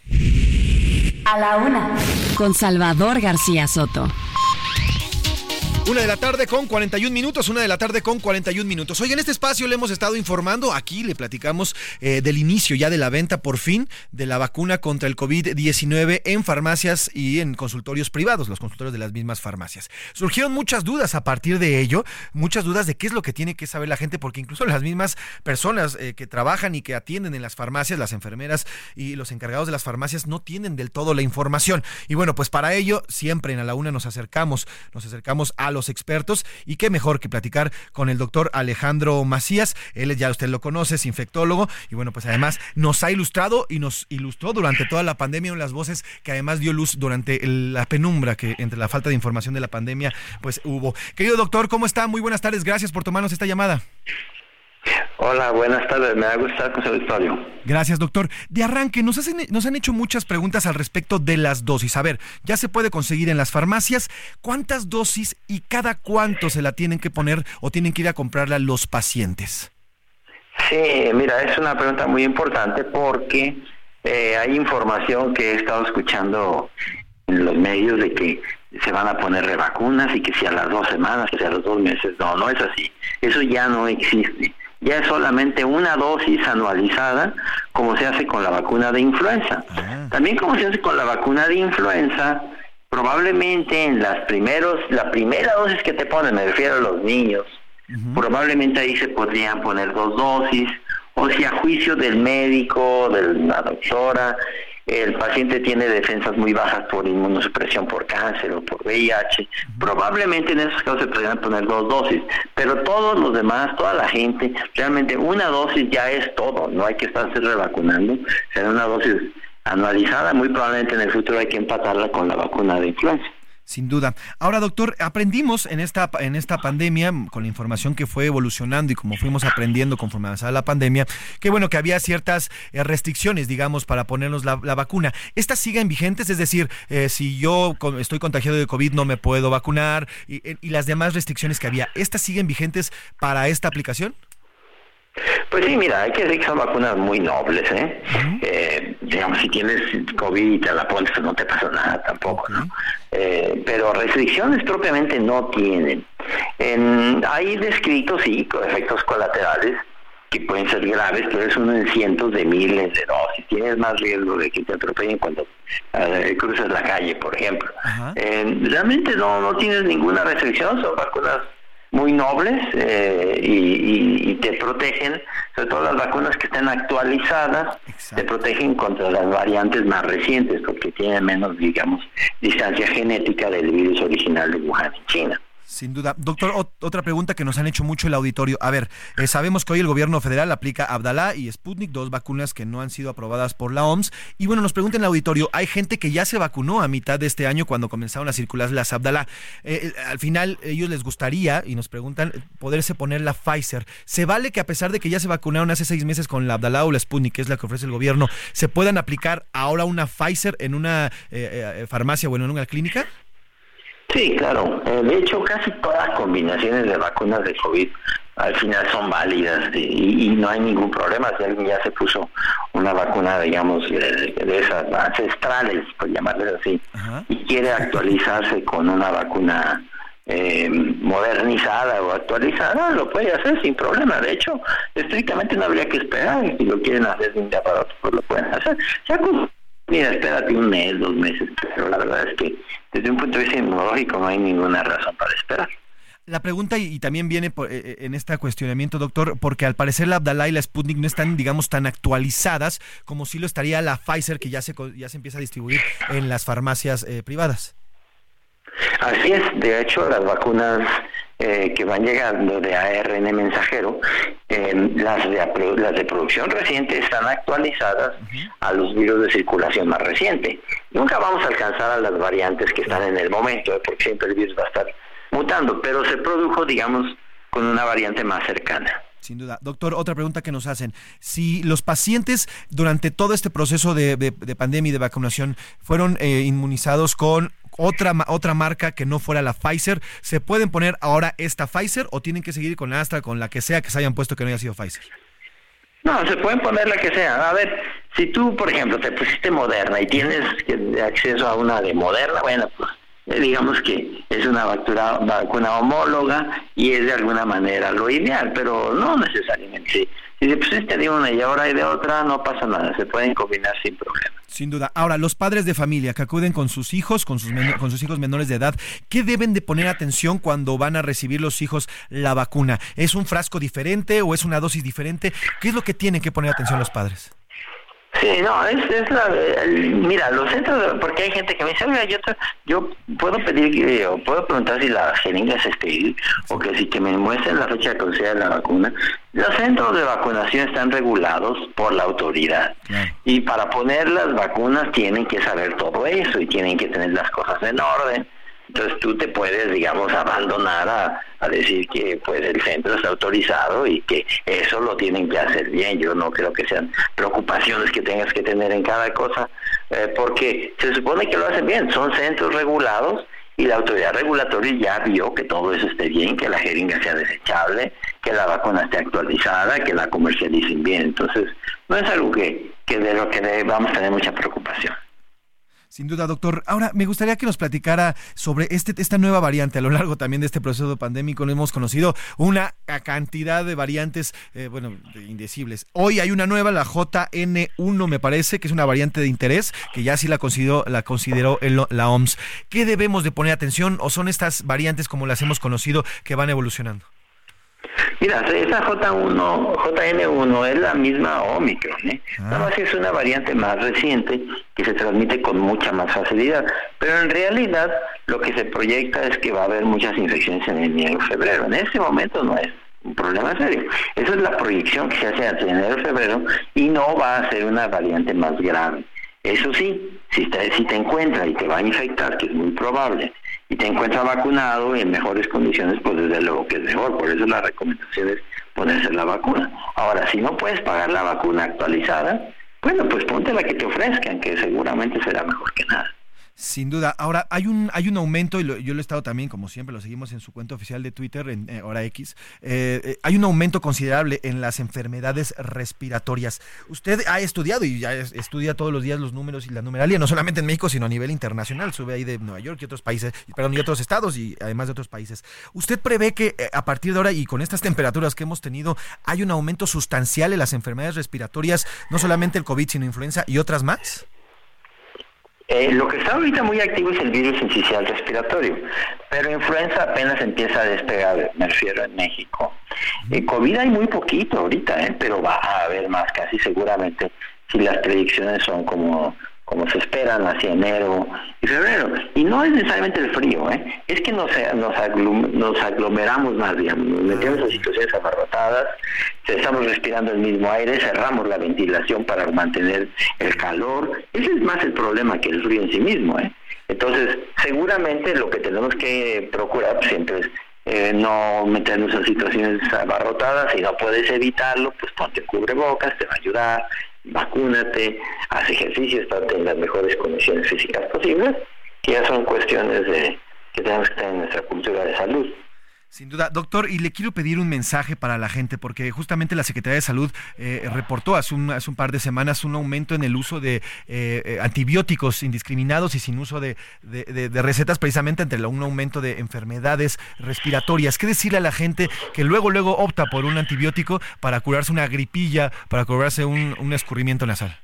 A la una, con Salvador García Soto. Una de la tarde con 41 minutos, una de la tarde con 41 minutos. Hoy en este espacio le hemos estado informando, aquí le platicamos eh, del inicio ya de la venta por fin de la vacuna contra el COVID-19 en farmacias y en consultorios privados, los consultorios de las mismas farmacias. Surgieron muchas dudas a partir de ello, muchas dudas de qué es lo que tiene que saber la gente, porque incluso las mismas personas eh, que trabajan y que atienden en las farmacias, las enfermeras y los encargados de las farmacias no tienen del todo la información. Y bueno, pues para ello siempre en a la una nos acercamos, nos acercamos a los expertos y qué mejor que platicar con el doctor Alejandro Macías. Él ya usted lo conoce, es infectólogo y bueno, pues además nos ha ilustrado y nos ilustró durante toda la pandemia en las voces que además dio luz durante la penumbra que entre la falta de información de la pandemia pues hubo. Querido doctor, ¿cómo está? Muy buenas tardes, gracias por tomarnos esta llamada. Hola, buenas tardes. Me ha gustado con su auditorio. Gracias, doctor. De arranque, nos, hacen, nos han hecho muchas preguntas al respecto de las dosis. A ver, ya se puede conseguir en las farmacias. ¿Cuántas dosis y cada cuánto se la tienen que poner o tienen que ir a comprarla los pacientes? Sí, mira, es una pregunta muy importante porque eh, hay información que he estado escuchando en los medios de que se van a poner revacunas y que si a las dos semanas, que si a los dos meses. No, no es así. Eso ya no existe ya es solamente una dosis anualizada, como se hace con la vacuna de influenza. Ah. También como se hace con la vacuna de influenza, probablemente en las primeros, la primera dosis que te ponen, me refiero a los niños, probablemente ahí se podrían poner dos dosis, o si a juicio del médico, de la doctora, el paciente tiene defensas muy bajas por inmunosupresión por cáncer o por VIH, probablemente en esos casos se podrían poner dos dosis, pero todos los demás, toda la gente, realmente una dosis ya es todo, no hay que estarse revacunando, será una dosis anualizada, muy probablemente en el futuro hay que empatarla con la vacuna de influenza. Sin duda. Ahora, doctor, aprendimos en esta, en esta pandemia, con la información que fue evolucionando y como fuimos aprendiendo conforme avanzaba la pandemia, que bueno, que había ciertas eh, restricciones, digamos, para ponernos la, vacuna. ¿Estas siguen vigentes? Es decir, eh, si yo estoy contagiado de COVID no me puedo vacunar y, y las demás restricciones que había, ¿estas siguen vigentes para esta aplicación? Pues sí, mira, hay que decir que son vacunas muy nobles, ¿eh? eh digamos, si tienes COVID y te la pones, pues no te pasa nada tampoco, ¿no? Eh, pero restricciones propiamente no tienen. En, hay descritos, sí, con efectos colaterales, que pueden ser graves, pero es uno en cientos de miles de dosis. Tienes más riesgo de que te atropellen cuando eh, cruzas la calle, por ejemplo. Eh, realmente no, no tienes ninguna restricción, son vacunas muy nobles eh, y, y- y te protegen, sobre todo las vacunas que están actualizadas, te protegen contra las variantes más recientes porque tienen menos, digamos, distancia genética del virus original de Wuhan, en China. Sin duda. Doctor, ot- otra pregunta que nos han hecho mucho el auditorio. A ver, eh, sabemos que hoy el gobierno federal aplica Abdalá y Sputnik, dos vacunas que no han sido aprobadas por la OMS. Y bueno, nos pregunta el auditorio, hay gente que ya se vacunó a mitad de este año cuando comenzaron a circular las Abdalá. Eh, eh, al final, ellos les gustaría, y nos preguntan, poderse poner la Pfizer. ¿Se vale que a pesar de que ya se vacunaron hace seis meses con la Abdalá o la Sputnik, que es la que ofrece el gobierno, se puedan aplicar ahora una Pfizer en una eh, farmacia o en una clínica? Sí, claro. Eh, de hecho, casi todas las combinaciones de vacunas de COVID al final son válidas y, y no hay ningún problema. Si alguien ya se puso una vacuna, digamos, de, de esas ancestrales, por llamarles así, y quiere actualizarse con una vacuna eh, modernizada o actualizada, lo puede hacer sin problema. De hecho, estrictamente no habría que esperar. Si lo quieren hacer de un día para otro, pues lo pueden hacer. Ya con- Mira, espérate un mes, dos meses, pero la verdad es que desde un punto de vista inmunológico no hay ninguna razón para esperar. La pregunta, y, también viene por- eh, eh, en este cuestionamiento, doctor, porque al parecer la Abdalá y la Sputnik no están, digamos, tan actualizadas como si lo estaría la Pfizer, que ya se, ya se empieza a distribuir en las farmacias eh, privadas. Así es, de hecho las vacunas eh, que van llegando de ARN mensajero, eh, las, de, las de producción reciente están actualizadas a los virus de circulación más reciente. Nunca vamos a alcanzar a las variantes que están en el momento, eh, porque siempre el virus va a estar mutando, pero se produjo, digamos, con una variante más cercana. Sin duda. Doctor, otra pregunta que nos hacen. Si los pacientes durante todo este proceso de, de- de pandemia y de vacunación fueron eh, inmunizados con otra, otra marca que no fuera la Pfizer, ¿se pueden poner ahora esta Pfizer o tienen que seguir con la Astra, con la que sea que se hayan puesto que no haya sido Pfizer? No, se pueden poner la que sea. A ver, si tú, por ejemplo, te pusiste Moderna y tienes acceso a una de Moderna, bueno, pues digamos que es una vacuna, vacuna homóloga y es de alguna manera lo ideal, pero no necesariamente. Si, si te pusiste de una y ahora hay de otra, no pasa nada, se pueden combinar sin problema. Sin duda. Ahora, los padres de familia que acuden con sus hijos, con sus, con sus hijos menores de edad, ¿qué deben de poner atención cuando van a recibir los hijos la vacuna? ¿Es un frasco diferente o es una dosis diferente? ¿Qué es lo que tienen que poner atención los padres? Sí, no, es, es la, el- mira, los centros, de- porque hay gente que me dice, oiga, yo, te- yo puedo pedir, que- o puedo preguntar si la jeringa es estéril, o que si que me muestren la fecha de caducidad de la vacuna. Los centros de vacunación están regulados por la autoridad. Y para poner las vacunas tienen que saber todo eso y tienen que tener las cosas en orden. Entonces tú te puedes, digamos, abandonar a, decir que pues el centro está autorizado y que eso lo tienen que hacer bien. Yo no creo que sean preocupaciones que tengas que tener en cada cosa, eh, porque se supone que lo hacen bien. Son centros regulados y la autoridad regulatoria ya vio que todo eso esté bien, que la jeringa sea desechable, que la vacuna esté actualizada, que la comercialicen bien. Entonces no es algo que, que de lo que a tener mucha preocupación. Sin duda, doctor. Ahora, me gustaría que nos platicara sobre este, esta nueva variante. A lo largo también de este proceso pandémico hemos conocido una cantidad de variantes, eh, bueno, de indecibles. Hoy hay una nueva, la JN1 me parece, que es una variante de interés, que ya sí la consideró, la consideró la OMS. ¿Qué debemos de poner atención o son estas variantes como las hemos conocido que van evolucionando? Mira, esa J1, JN1 es la misma Omicron, ¿eh? Ah. nada más es una variante más reciente que se transmite con mucha más facilidad. Pero en realidad lo que se proyecta es que va a haber muchas infecciones en enero febrero. En ese momento no es un problema serio. Esa es la proyección que se hace entre enero y febrero y no va a ser una variante más grave. Eso sí, si te, si te encuentra y te va a infectar, que es muy probable, y te encuentra vacunado y en mejores condiciones, pues desde luego que es mejor. Por eso la recomendación es ponerse la vacuna. Ahora, si no puedes pagar la vacuna actualizada, bueno, pues ponte la que te ofrezcan, que seguramente será mejor que nada. Sin duda. Ahora, hay un, hay un aumento, y yo lo he estado también, como siempre, lo seguimos en su cuenta oficial de Twitter, en eh, Hora X. Eh, eh, hay un aumento considerable en las enfermedades respiratorias. Usted ha estudiado y ya estudia todos los días los números y la numeralia, no solamente en México, sino a nivel internacional. Sube ahí de Nueva York y otros países, perdón, y otros estados y además de otros países. ¿Usted prevé que a partir de ahora y con estas temperaturas que hemos tenido, hay un aumento sustancial en las enfermedades respiratorias, no solamente el COVID, sino influenza y otras más? Eh, lo que está ahorita muy activo es el virus incisional respiratorio, pero influenza apenas empieza a despegar, me refiero en México. Eh, COVID hay muy poquito ahorita, eh, pero va a haber más casi seguramente si las predicciones son como como se esperan hacia enero y febrero. Y no es necesariamente el frío, ¿eh? es que nos, nos, nos aglomeramos más, digamos, nos metemos en situaciones abarrotadas, estamos respirando el mismo aire, cerramos la ventilación para mantener el calor. Ese es más el problema que el frío en sí mismo. ¿eh? Entonces, seguramente lo que tenemos que procurar siempre es eh, no meternos en situaciones abarrotadas, si no puedes evitarlo, pues ponte cubrebocas, te va a ayudar, vacúnate, haz ejercicios para tener las mejores condiciones físicas posibles, que ya son cuestiones de que tenemos que tener en nuestra cultura de salud. Sin duda, doctor, y le quiero pedir un mensaje para la gente, porque justamente la Secretaría de Salud eh, reportó hace un, hace un, par de semanas un aumento en el uso de eh, eh, antibióticos indiscriminados y sin uso de, recetas, precisamente entre un aumento de enfermedades respiratorias. ¿Qué decirle a la gente que luego, luego opta por un antibiótico para curarse una gripilla, para curarse un, un escurrimiento nasal?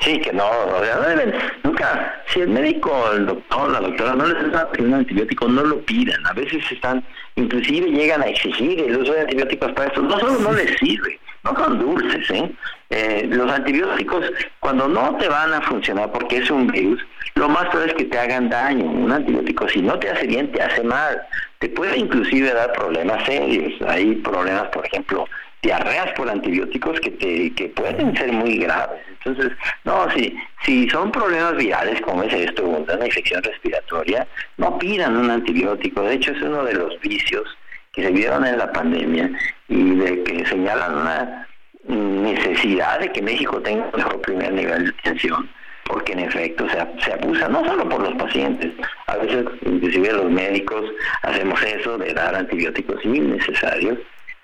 Sí, que no, no, deben, nunca, si el médico, el doctor, la doctora no les está pidiendo antibiótico, no lo pidan. A veces están, inclusive llegan a exigir el uso de antibióticos para esto. No solo no les sirve, no son dulces, ¿eh? ¿eh? Los antibióticos, cuando no te van a funcionar porque es un virus, lo más probable es que te hagan daño. Un antibiótico, si no te hace bien, te hace mal. Te puede inclusive dar problemas serios. Hay problemas, por ejemplo, diarreas por antibióticos que, te, que pueden ser muy graves. Entonces, no, si, si son problemas virales como es esto, una infección respiratoria, no pidan un antibiótico. De hecho, es uno de los vicios que se vieron en la pandemia y de que señalan una necesidad de que México tenga un mejor primer nivel de atención porque en efecto se, se abusa no solo por los pacientes, a veces inclusive los médicos hacemos eso de dar antibióticos innecesarios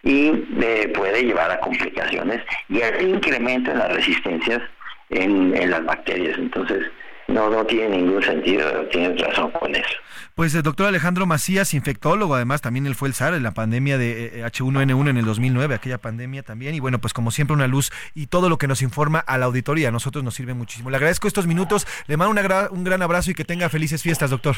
y eh, puede llevar a complicaciones y a incremento en las resistencias en, las bacterias. Entonces, no, no tiene ningún sentido, tienes razón con eso. Pues el doctor Alejandro Macías, infectólogo, además también él fue el SAR en la pandemia de H1N1 eh, en el 2009, aquella pandemia también, y bueno, pues como siempre una luz y todo lo que nos informa a la auditoría, a nosotros nos sirve muchísimo. Le agradezco estos minutos, le mando un gran abrazo y que tenga felices fiestas, doctor.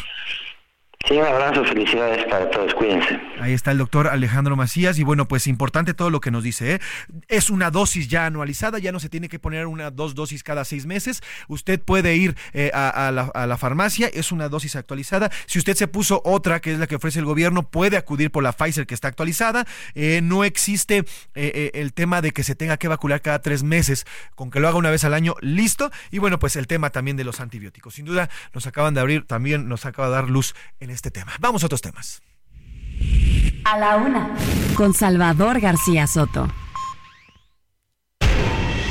Sí, un abrazo, felicidades para todos, cuídense. Ahí está el doctor Alejandro Macías y bueno, pues importante todo lo que nos dice. ¿eh? Es una dosis ya anualizada, ya no se tiene que poner una dos dosis cada seis meses. Usted puede ir eh, a, la, farmacia, es una dosis actualizada. Si usted se puso otra, que es la que ofrece el gobierno, puede acudir por la Pfizer que está actualizada. Eh, no existe el tema de que se tenga que vacunar cada tres meses, con que lo haga una vez al año, listo. Y bueno, pues el tema también de los antibióticos. Sin duda, nos acaban de abrir, también nos acaba de dar luz en este tema. Vamos a otros temas. A la una, con Salvador García Soto.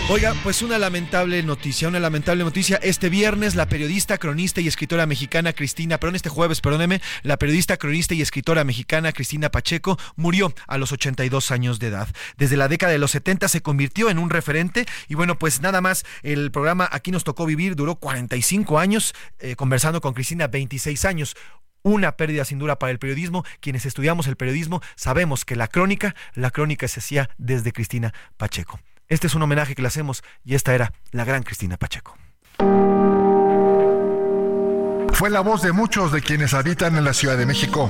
Oiga, pues una lamentable noticia, una lamentable noticia. Este viernes la periodista, cronista y escritora mexicana Cristina, perdón, este jueves, perdóneme, la periodista, cronista y escritora mexicana Cristina Pacheco murió a los 82 años de edad. Desde la década de los 70 se convirtió en un referente y bueno, pues nada más el programa Aquí nos tocó vivir duró 45 años, eh, conversando con Cristina 26 años una pérdida sin duda para el periodismo. Quienes estudiamos el periodismo sabemos que la crónica, la crónica se hacía desde Cristina Pacheco. Este es un homenaje que le hacemos y esta era la gran Cristina Pacheco. Fue la voz de muchos de quienes habitan en la Ciudad de México.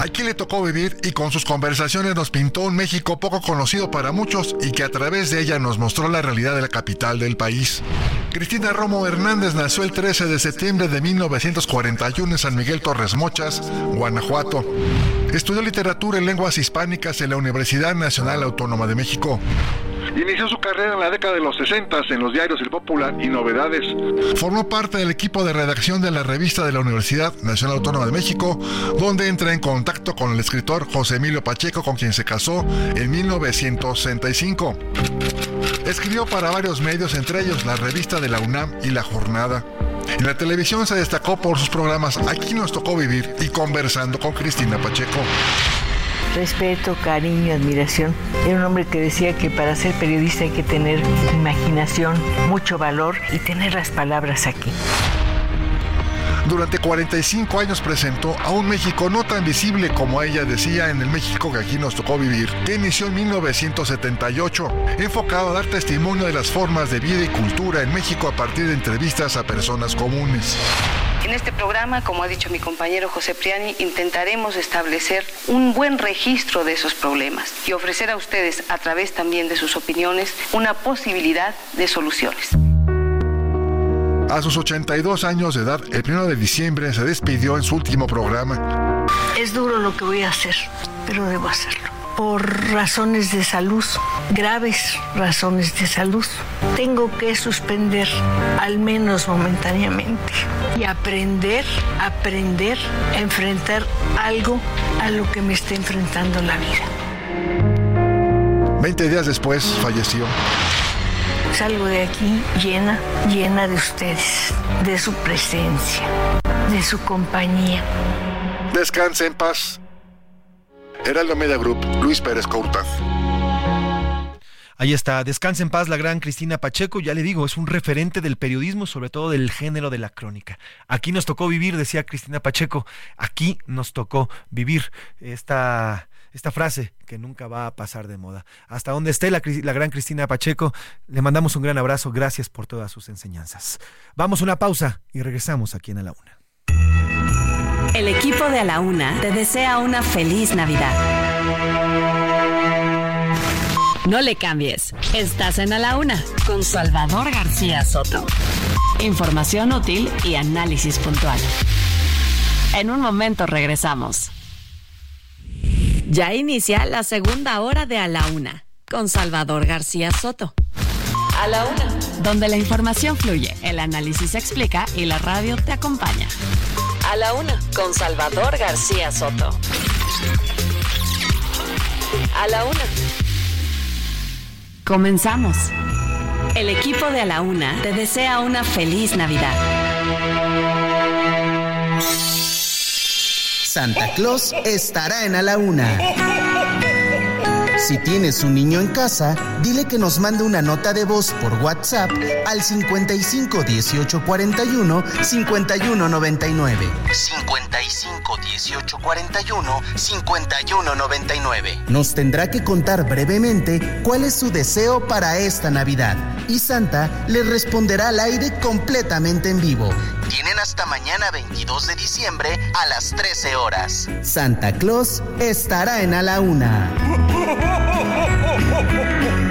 Aquí le tocó vivir y con sus conversaciones nos pintó un México poco conocido para muchos y que a través de ella nos mostró la realidad de la capital del país. Cristina Romo Hernández nació el 13 de septiembre de 1941 en San Miguel Torres Mochas, Guanajuato. Estudió literatura y lenguas hispánicas en la Universidad Nacional Autónoma de México. Inició su carrera en la década de los 60 en los diarios El Popular y Novedades. Formó parte del equipo de redacción de la revista de la Universidad Nacional Autónoma de México, donde entra en contacto con el escritor José Emilio Pacheco, con quien se casó en 1965. Escribió para varios medios, entre ellos la revista de la UNAM y La Jornada. En la televisión se destacó por sus programas Aquí nos tocó vivir y Conversando con Cristina Pacheco. Respeto, cariño, admiración. Era un hombre que decía que para ser periodista hay que tener imaginación, mucho valor y tener las palabras aquí. Durante 45 años presentó a un México no tan visible como ella decía en el México que aquí nos tocó vivir, que inició en 1978, enfocado a dar testimonio de las formas de vida y cultura en México a partir de entrevistas a personas comunes. En este programa, como ha dicho mi compañero José Priani, intentaremos establecer un buen registro de esos problemas y ofrecer a ustedes, a través también de sus opiniones, una posibilidad de soluciones. A sus 82 años de edad, el 1 de diciembre se despidió en su último programa. Es duro lo que voy a hacer, pero debo hacerlo. Por razones de salud, graves razones de salud, tengo que suspender, al menos momentáneamente, y aprender, aprender a enfrentar algo a lo que me está enfrentando la vida. Veinte días después falleció. Salgo de aquí llena, llena de ustedes, de su presencia, de su compañía. Descanse en paz. Heraldo Media Group, Luis Pérez Courtaz. Ahí está, descansa en paz la gran Cristina Pacheco, ya le digo, es un referente del periodismo, sobre todo del género de la crónica. Aquí nos tocó vivir, decía Cristina Pacheco, aquí nos tocó vivir esta, esta frase que nunca va a pasar de moda. Hasta donde esté la, la gran Cristina Pacheco, le mandamos un gran abrazo, gracias por todas sus enseñanzas. Vamos a una pausa y regresamos aquí en A la Una. El equipo de A la Una te desea una feliz Navidad. No le cambies. Estás en A la Una con Salvador García Soto. Información útil y análisis puntual. En un momento regresamos. Ya inicia la segunda hora de A la Una con Salvador García Soto. A la Una. Donde la información fluye, el análisis se explica y la radio te acompaña. A la Una con Salvador García Soto. A la Una. Comenzamos. El equipo de A la Una te desea una feliz Navidad. Santa Claus estará en A la Una. Si tienes un niño en casa, dile que nos mande una nota de voz por WhatsApp al 55 18 41 51 99. 55 18 41 51 99. Nos tendrá que contar brevemente cuál es su deseo para esta Navidad y Santa le responderá al aire completamente en vivo. Tienen hasta mañana 22 de diciembre a las 13 horas. Santa Claus estará en A la Una. [laughs] ho, ho, ho, ho, ho.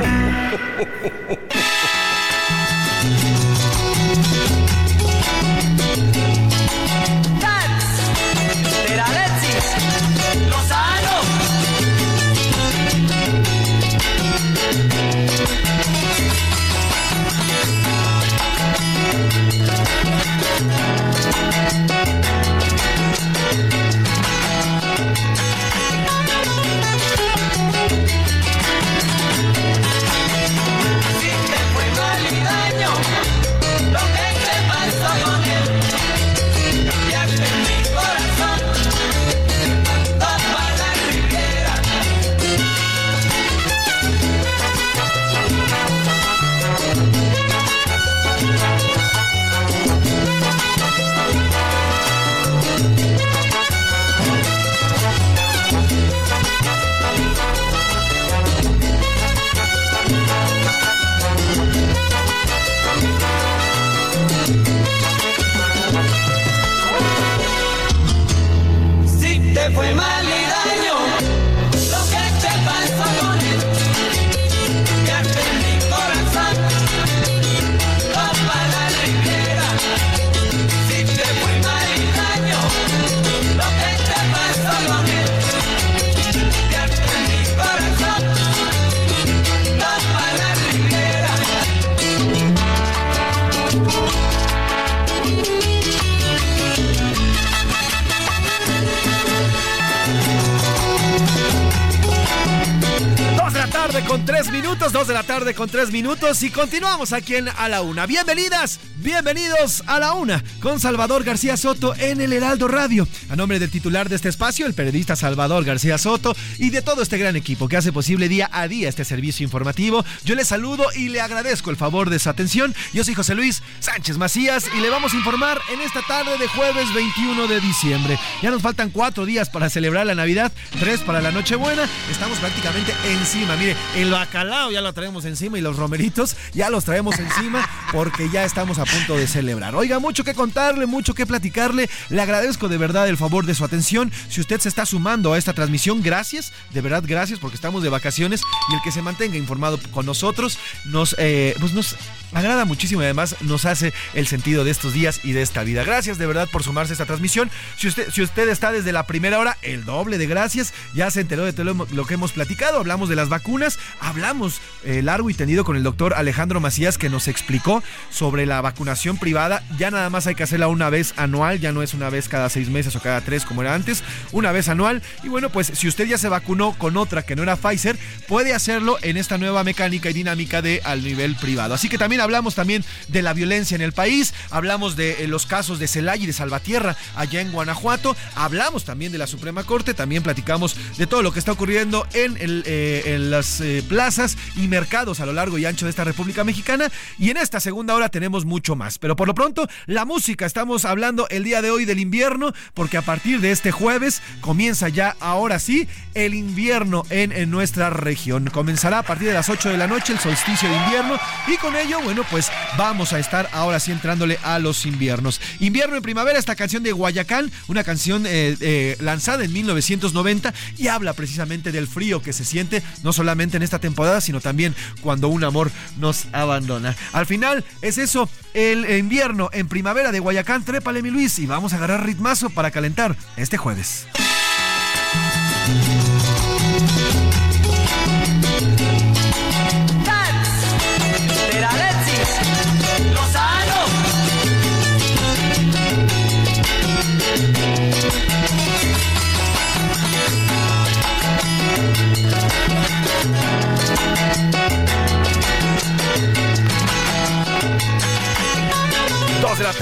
Minutos, dos de la tarde con tres minutos y continuamos aquí en A la Una. Bienvenidas, bienvenidos a la Una con Salvador García Soto en el Heraldo Radio. A nombre del titular de este espacio, el periodista Salvador García Soto y de todo este gran equipo que hace posible día a día este servicio informativo, yo le saludo y le agradezco el favor de su atención. Yo soy José Luis Sánchez Macías y le vamos a informar en esta tarde de jueves 21 de diciembre. Ya nos faltan cuatro días para celebrar la Navidad, tres para la Nochebuena. Estamos prácticamente encima. Mire, el bacalao ya lo traemos encima y los romeritos ya los traemos encima porque ya estamos a de celebrar. Oiga, mucho que contarle, mucho que platicarle. Le agradezco de verdad el favor de su atención. Si usted se está sumando a esta transmisión, gracias, de verdad gracias porque estamos de vacaciones y el que se mantenga informado con nosotros nos, eh, pues nos agrada muchísimo y además nos hace el sentido de estos días y de esta vida. Gracias de verdad por sumarse a esta transmisión. Si usted, si usted está desde la primera hora, el doble de gracias. Ya se enteró de todo lo que hemos platicado. Hablamos de las vacunas, hablamos eh, largo y tendido con el doctor Alejandro Macías que nos explicó sobre la vacunación privada. Ya nada más hay que hacerla una vez anual, ya no es una vez cada seis meses o cada tres como era antes, una vez anual. Y bueno, pues si usted ya se vacunó con otra que no era Pfizer, puede hacerlo en esta nueva mecánica y dinámica de al nivel privado. Así que también hablamos también de la violencia en el país, hablamos de eh, los casos de Celaya y de Salvatierra allá en Guanajuato, hablamos también de la Suprema Corte, también platicamos de todo lo que está ocurriendo en, el, eh, en las eh, plazas y mercados a lo largo y ancho de esta República Mexicana y en esta segunda hora tenemos mucho más. Pero por lo pronto, la música, estamos hablando el día de hoy del invierno porque a partir de este jueves comienza ya ahora sí el invierno en, nuestra región. Comenzará a partir de las 8 de la noche el solsticio de invierno y con ello, bueno, pues vamos a estar ahora sí entrándole a los inviernos. Invierno en primavera, esta canción de Guayacán, una canción eh, eh, lanzada en 1990 y habla precisamente del frío que se siente no solamente en esta temporada, sino también cuando un amor nos abandona. Al final es eso, el invierno en primavera de Guayacán, trépale mi Luis y vamos a agarrar ritmazo para calentar este jueves.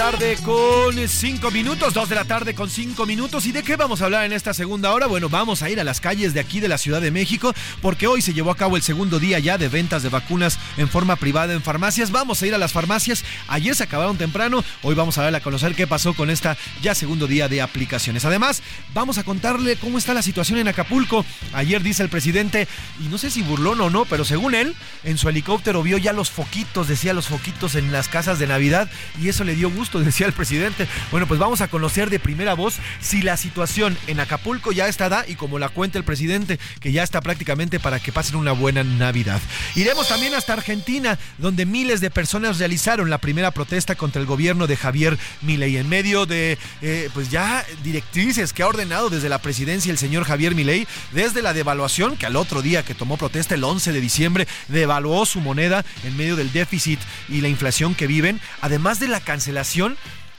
Tarde con cinco minutos, dos de la tarde con cinco minutos. ¿Y de qué vamos a hablar en esta segunda hora? Bueno, vamos a ir a las calles de aquí de la Ciudad de México, porque hoy se llevó a cabo el segundo día ya de ventas de vacunas en forma privada en farmacias. Vamos a ir a las farmacias. Ayer se acabaron temprano, hoy vamos a ver a conocer qué pasó con esta ya segundo día de aplicaciones. Además, vamos a contarle cómo está la situación en Acapulco. Ayer dice el presidente, y no sé si burlón o no, pero según él, en su helicóptero vio ya los foquitos, decía los foquitos en las casas de Navidad, y eso le dio gusto, [laughs] decía el presidente. Bueno, pues vamos a conocer de primera voz si la situación en Acapulco ya está da y como la cuenta el presidente, que ya está prácticamente para que pasen una buena Navidad. Iremos también hasta Argentina, donde miles de personas realizaron la primera protesta contra el gobierno de Javier Milei en medio de eh, pues ya directrices que ha ordenado desde la presidencia el señor Javier Milei, desde la devaluación que al otro día que tomó protesta el 11 de diciembre devaluó su moneda en medio del déficit y la inflación que viven, además de la cancelación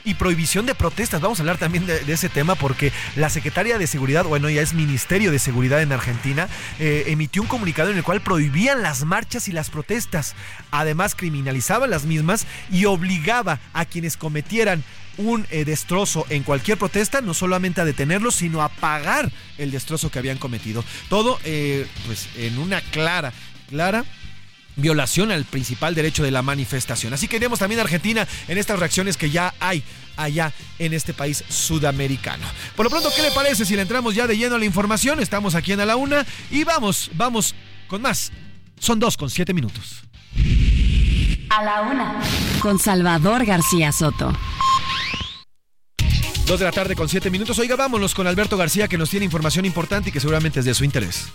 y prohibición de protestas. Vamos a hablar también de, ese tema porque la secretaria de Seguridad, bueno, ya es Ministerio de Seguridad en Argentina, eh, emitió un comunicado en el cual prohibían las marchas y las protestas. Además, criminalizaba las mismas y obligaba a quienes cometieran un eh, destrozo en cualquier protesta, no solamente a detenerlos, sino a pagar el destrozo que habían cometido. Todo, eh, pues, en una clara, clara violación al principal derecho de la manifestación. Así que iremos también a Argentina en estas reacciones que ya hay allá en este país sudamericano. Por lo pronto, ¿qué le parece si le entramos ya de lleno a la información? Estamos aquí en A la Una y vamos, vamos con más. Son dos con siete minutos. A la una. Con Salvador García Soto. Dos de la tarde con siete minutos. Oiga, vámonos con Alberto García que nos tiene información importante y que seguramente es de su interés.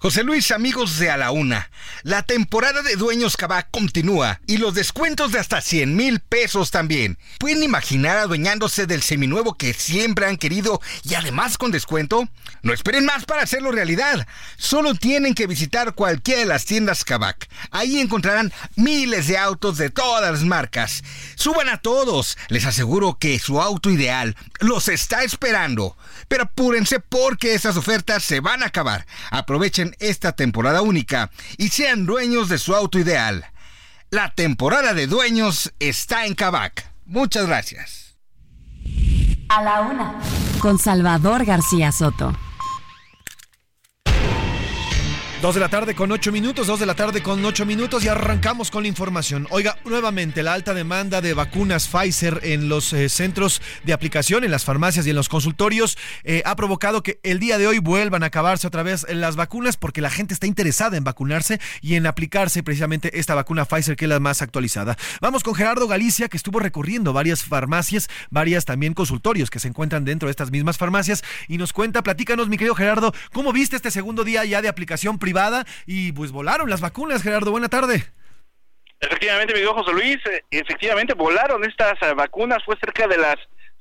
José Luis, amigos de A la Una, la temporada de Dueños Cabá continúa y los descuentos de hasta 100 mil pesos también. ¿Pueden imaginar adueñándose del seminuevo que siempre han querido y además con descuento? No esperen más para hacerlo realidad. Solo tienen que visitar cualquiera de las tiendas Kavak. Ahí encontrarán miles de autos de todas las marcas. Suban a todos. Les aseguro que su auto ideal los está esperando. Pero apúrense porque esas ofertas se van a acabar. Aprovechen esta temporada única y sean dueños de su auto ideal. La temporada de dueños está en Kavak. Muchas gracias. A la una. Con Salvador García Soto. Dos de la tarde con ocho minutos, dos de la tarde con ocho minutos y arrancamos con la información. Oiga, nuevamente la alta demanda de vacunas Pfizer en los eh, centros de aplicación, en las farmacias y en los consultorios eh, ha provocado que el día de hoy vuelvan a acabarse otra vez las vacunas porque la gente está interesada en vacunarse y en aplicarse precisamente esta vacuna Pfizer que es la más actualizada. Vamos con Gerardo Galicia que estuvo recorriendo varias farmacias, varias también consultorios que se encuentran dentro de estas mismas farmacias y nos cuenta, platícanos mi querido Gerardo, ¿cómo viste este segundo día ya de aplicación privada y pues volaron las vacunas, Gerardo. Buena tarde. Efectivamente, mi José Luis, eh, efectivamente volaron estas eh, vacunas, fue cerca de las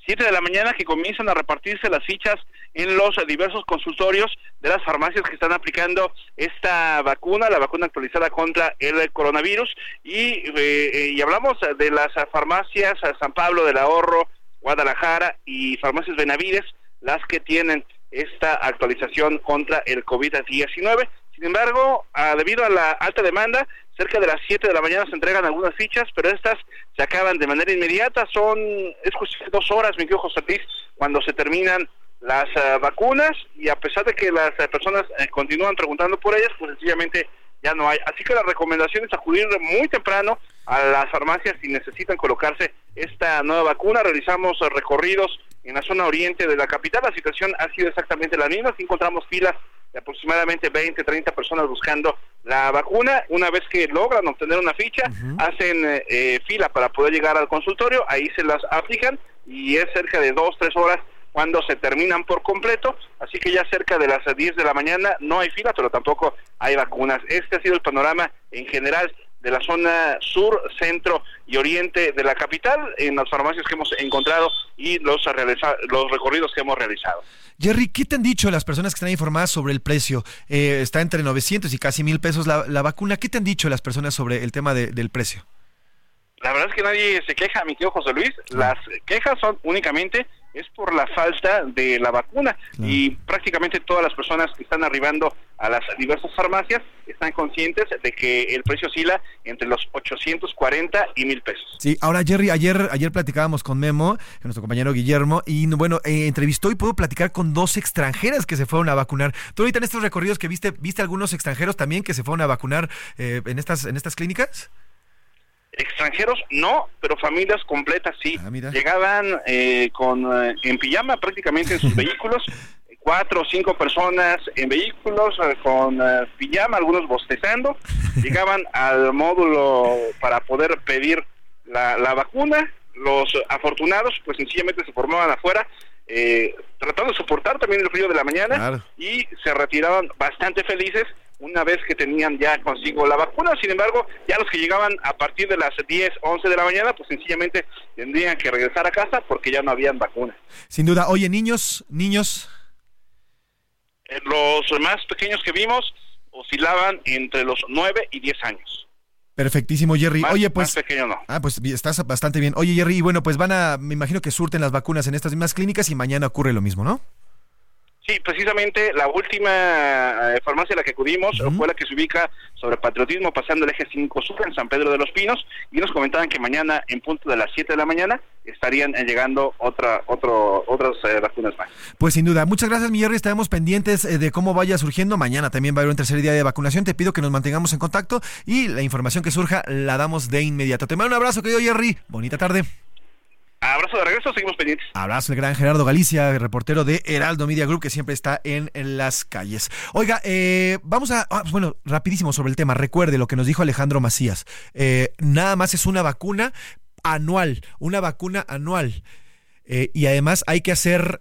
7 de la mañana que comienzan a repartirse las fichas en los eh, diversos consultorios de las farmacias que están aplicando esta vacuna, la vacuna actualizada contra el coronavirus. Y, y hablamos de las farmacias San Pablo del Ahorro, Guadalajara y farmacias Benavides, las que tienen esta actualización contra el COVID-19. Sin embargo, ah, debido a la alta demanda, cerca de las 7 de la mañana se entregan algunas fichas, pero estas se acaban de manera inmediata. Son, es de dos horas, mi querido José Luis, cuando se terminan las ah, vacunas y a pesar de que las ah, personas eh, continúan preguntando por ellas, pues sencillamente ya no hay. Así que la recomendación es acudir muy temprano a las farmacias si necesitan colocarse esta nueva vacuna. Realizamos eh, recorridos en la zona oriente de la capital. La situación ha sido exactamente la misma. Aquí encontramos filas de aproximadamente 20, 30 personas buscando la vacuna. Una vez que logran obtener una ficha, hacen eh, eh, fila para poder llegar al consultorio, ahí se las aplican y es cerca de dos, tres horas cuando se terminan por completo, así que ya cerca de las 10 de la mañana no hay fila, pero tampoco hay vacunas. Este ha sido el panorama en general de la zona sur, centro y oriente de la capital en las farmacias que hemos encontrado y los, los recorridos que hemos realizado. Jerry, ¿qué te han dicho las personas que están informadas sobre el precio? Eh, está entre 900 y casi mil pesos la, la, vacuna. ¿Qué te han dicho las personas sobre el tema de, del precio? La verdad es que nadie se queja, mi tío José Luis. Las quejas son únicamente es por la falta de la vacuna y prácticamente todas las personas que están arribando a las diversas farmacias están conscientes de que el precio oscila entre los 840 y mil pesos. Sí, ahora Jerry, ayer ayer platicábamos con Memo, nuestro compañero Guillermo, y bueno, eh, entrevistó y pudo platicar con dos extranjeras que se fueron a vacunar. Tú ahorita en estos recorridos que viste, ¿viste algunos extranjeros también que se fueron a vacunar eh, en estas en estas clínicas? Extranjeros no, pero familias completas sí. Llegaban eh, con eh, en pijama prácticamente en sus [laughs] vehículos, cuatro o cinco personas en vehículos eh, con pijama, algunos bostezando. [laughs] Llegaban al módulo para poder pedir la, la vacuna. Los afortunados, pues sencillamente se formaban afuera, tratando de soportar también el frío de la mañana y se retiraban bastante felices una vez que tenían ya consigo la vacuna. Sin embargo, ya los que llegaban a partir de las 10, 11 de la mañana, pues sencillamente tendrían que regresar a casa porque ya no habían vacuna. Sin duda. Oye, niños, niños. Eh, los más pequeños que vimos oscilaban entre los 9 y 10 años. Perfectísimo, Jerry. Oye, pues. Más pequeño no. Ah, pues estás bastante bien. Oye, Jerry, y bueno, pues van a. Me imagino que surten las vacunas en estas mismas clínicas y mañana ocurre lo mismo, ¿no? Sí, precisamente la última eh, farmacia a la que acudimos fue la que se ubica sobre patriotismo pasando el eje 5 sur en San Pedro de los Pinos y nos comentaban que mañana en punto de las 7 de la mañana estarían eh, llegando otra, otro, otras eh, vacunas más. Pues sin duda. Muchas gracias, mi Estaremos pendientes de cómo vaya surgiendo. Mañana también va a haber un tercer día de vacunación. Te pido que nos mantengamos en contacto y la información que surja la damos de inmediato. Te mando un abrazo, querido Jerry. Bonita tarde. Abrazo de regreso, seguimos pendientes. Abrazo el gran Gerardo Galicia, reportero de Heraldo Media Group, que siempre está en, las calles. Oiga, eh, vamos a, ah, bueno, rapidísimo sobre el tema. Recuerde lo que nos dijo Alejandro Macías. Eh, nada más es una vacuna anual, una vacuna anual. Eh, y además hay que hacer,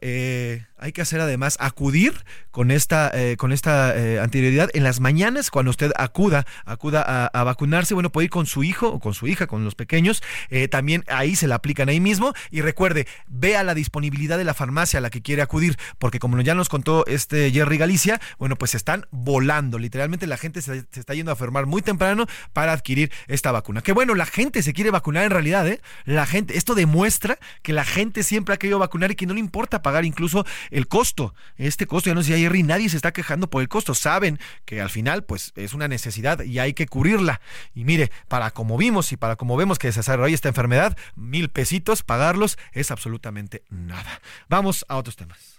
hay que hacer además acudir con esta, eh, con esta eh, anterioridad en las mañanas cuando usted acuda, acuda a, vacunarse, bueno, puede ir con su hijo o con su hija, con los pequeños, eh, también ahí se la aplican ahí mismo y recuerde, vea la disponibilidad de la farmacia a la que quiere acudir, porque como ya nos contó este Jerry Galicia, bueno, pues están volando, literalmente la gente se, está yendo a enfermar muy temprano para adquirir esta vacuna. Que bueno, la gente se quiere vacunar en realidad, ¿eh? La gente, esto demuestra que la gente siempre ha querido vacunar y que no le importa pagar incluso el costo. Este costo, ya no sé, Jerry, nadie se está quejando por el costo. Saben que al final, pues, es una necesidad y hay que cubrirla. Y mire, para como vimos y para como vemos que se desarrolla esta enfermedad, mil pesitos, pagarlos es absolutamente nada. Vamos a otros temas.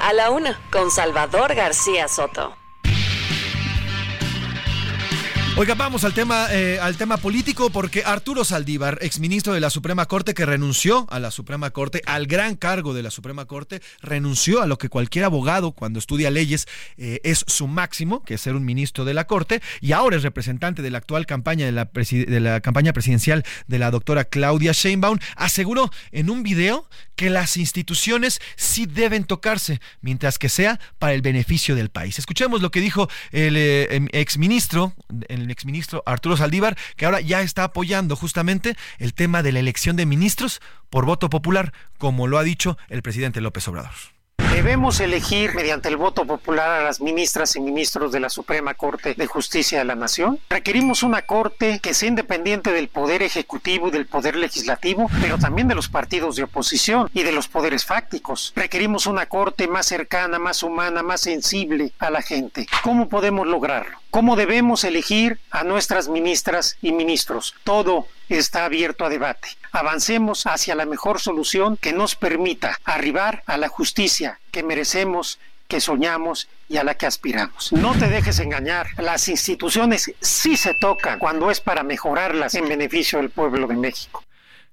A la una, con Salvador García Soto. Oiga, vamos al tema, eh, al tema político porque Arturo Saldívar, exministro de la Suprema Corte que renunció a la Suprema Corte, al gran cargo de la Suprema Corte, renunció a lo que cualquier abogado cuando estudia leyes eh, es su máximo, que es ser un ministro de la Corte, y ahora es representante de la actual campaña de la, de la campaña presidencial de la doctora Claudia Sheinbaum, aseguró en un video que las instituciones sí deben tocarse, mientras que sea para el beneficio del país. Escuchemos lo que dijo el eh, exministro el exministro Arturo Saldívar, que ahora ya está apoyando justamente el tema de la elección de ministros por voto popular, como lo ha dicho el presidente López Obrador. Debemos elegir mediante el voto popular a las ministras y ministros de la Suprema Corte de Justicia de la Nación. Requerimos una Corte que sea independiente del Poder Ejecutivo y del Poder Legislativo, pero también de los partidos de oposición y de los poderes fácticos. Requerimos una Corte más cercana, más humana, más sensible a la gente. ¿Cómo podemos lograrlo? ¿Cómo debemos elegir a nuestras ministras y ministros? Todo está abierto a debate. Avancemos hacia la mejor solución que nos permita arribar a la justicia que merecemos que soñamos y a la que aspiramos. No te dejes engañar, las instituciones sí se tocan cuando es para mejorarlas en beneficio del pueblo de México.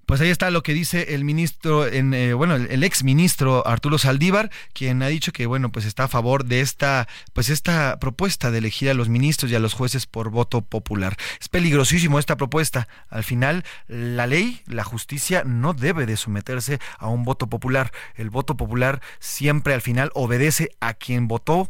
Pues ahí está lo que dice el ministro, en, eh, bueno, el, ex ministro Arturo Saldívar, quien ha dicho que, bueno, pues está a favor de esta, pues esta propuesta de elegir a los ministros y a los jueces por voto popular. Es peligrosísimo esta propuesta. Al final, la ley, la justicia no debe de someterse a un voto popular. El voto popular siempre al final obedece a quien votó,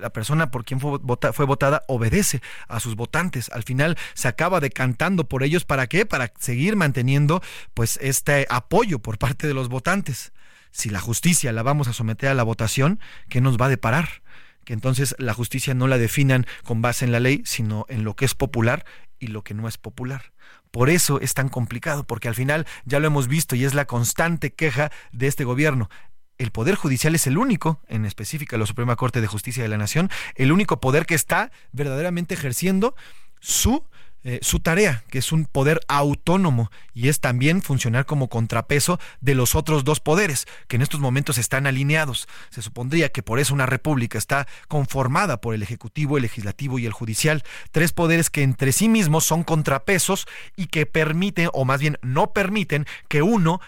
la persona por quien fue, fue votada obedece a sus votantes. Al final se acaba decantando por ellos. ¿Para qué? Para seguir manteniendo pues este apoyo por parte de los votantes. Si la justicia la vamos a someter a la votación, ¿qué nos va a deparar? Que entonces la justicia no la definan con base en la ley, sino en lo que es popular y lo que no es popular. Por eso es tan complicado, porque al final ya lo hemos visto y es la constante queja de este gobierno. El Poder Judicial es el único, en específica la Suprema Corte de Justicia de la Nación, el único poder que está verdaderamente ejerciendo su eh, su tarea, que es un poder autónomo y es también funcionar como contrapeso de los otros dos poderes, que en estos momentos están alineados. Se supondría que por eso una república está conformada por el Ejecutivo, el Legislativo y el Judicial, tres poderes que entre sí mismos son contrapesos y que permiten, o más bien no permiten, que uno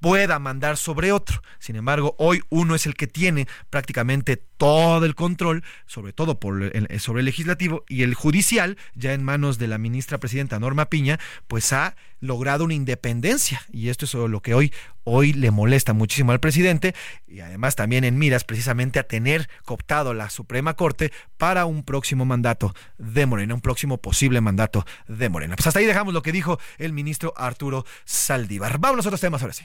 pueda mandar sobre otro. Sin embargo, hoy uno es el que tiene prácticamente todo el control, sobre todo por el, sobre el legislativo y el judicial, ya en manos de la ministra presidenta Norma Piña, pues ha logrado una independencia y esto es lo que hoy hoy le molesta muchísimo al presidente y además también en miras precisamente a tener cooptado la Suprema Corte para un próximo mandato de Morena, un próximo posible mandato de Morena. Pues hasta ahí dejamos lo que dijo el ministro Arturo Saldívar. Vamos a otros temas ahora sí.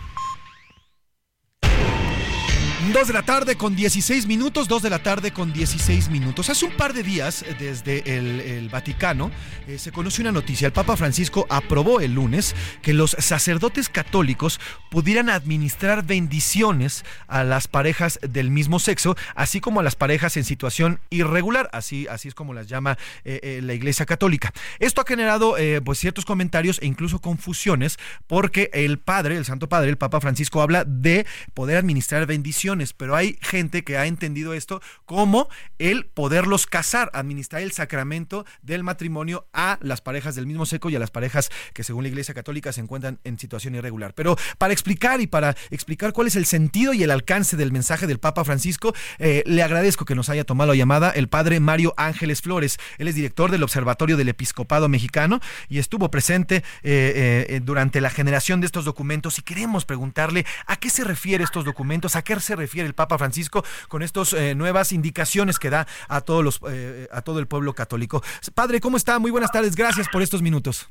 Dos de la tarde con 16 minutos, dos de la tarde con 16 minutos. Hace un par de días, eh, desde el, Vaticano, eh, se conoció una noticia. El Papa Francisco aprobó el lunes que los sacerdotes católicos pudieran administrar bendiciones a las parejas del mismo sexo, así como a las parejas en situación irregular, así, así es como las llama eh, la Iglesia Católica. Esto ha generado pues ciertos comentarios e incluso confusiones, porque el Padre, el Santo Padre, el Papa Francisco, habla de poder administrar bendiciones pero hay gente que ha entendido esto como el poderlos casar, administrar el sacramento del matrimonio a las parejas del mismo seco y a las parejas que según la Iglesia Católica se encuentran en situación irregular. Pero para explicar y para explicar cuál es el sentido y el alcance del mensaje del Papa Francisco, eh, le agradezco que nos haya tomado la llamada el padre Mario Ángeles Flores. Él es director del Observatorio del Episcopado Mexicano y estuvo presente eh, eh, durante la generación de estos documentos y queremos preguntarle a qué se refiere estos documentos, a qué se refiere el Papa Francisco con estas eh, nuevas indicaciones que da a todos los eh, a todo el pueblo católico. Padre, ¿cómo está? Muy buenas tardes, gracias por estos minutos.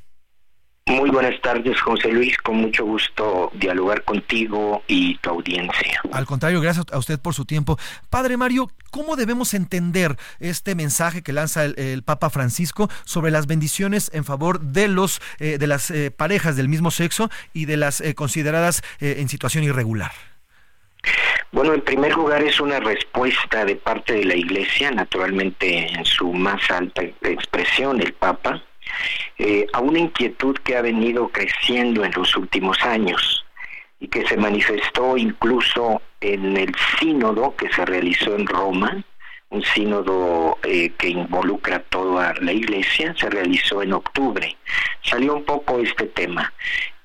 Muy buenas tardes, José Luis. Con mucho gusto dialogar contigo y tu audiencia. Al contrario, gracias a usted por su tiempo. Padre Mario, ¿cómo debemos entender este mensaje que lanza el, el Papa Francisco sobre las bendiciones en favor de los eh, de las eh, parejas del mismo sexo y de las eh, consideradas en situación irregular? Bueno, en primer lugar es una respuesta de parte de la Iglesia, naturalmente en su más alta expresión, el Papa, eh, a una inquietud que ha venido creciendo en los últimos años y que se manifestó incluso en el sínodo que se realizó en Roma, un sínodo eh, que involucra a toda la iglesia, se realizó en octubre. Salió un poco este tema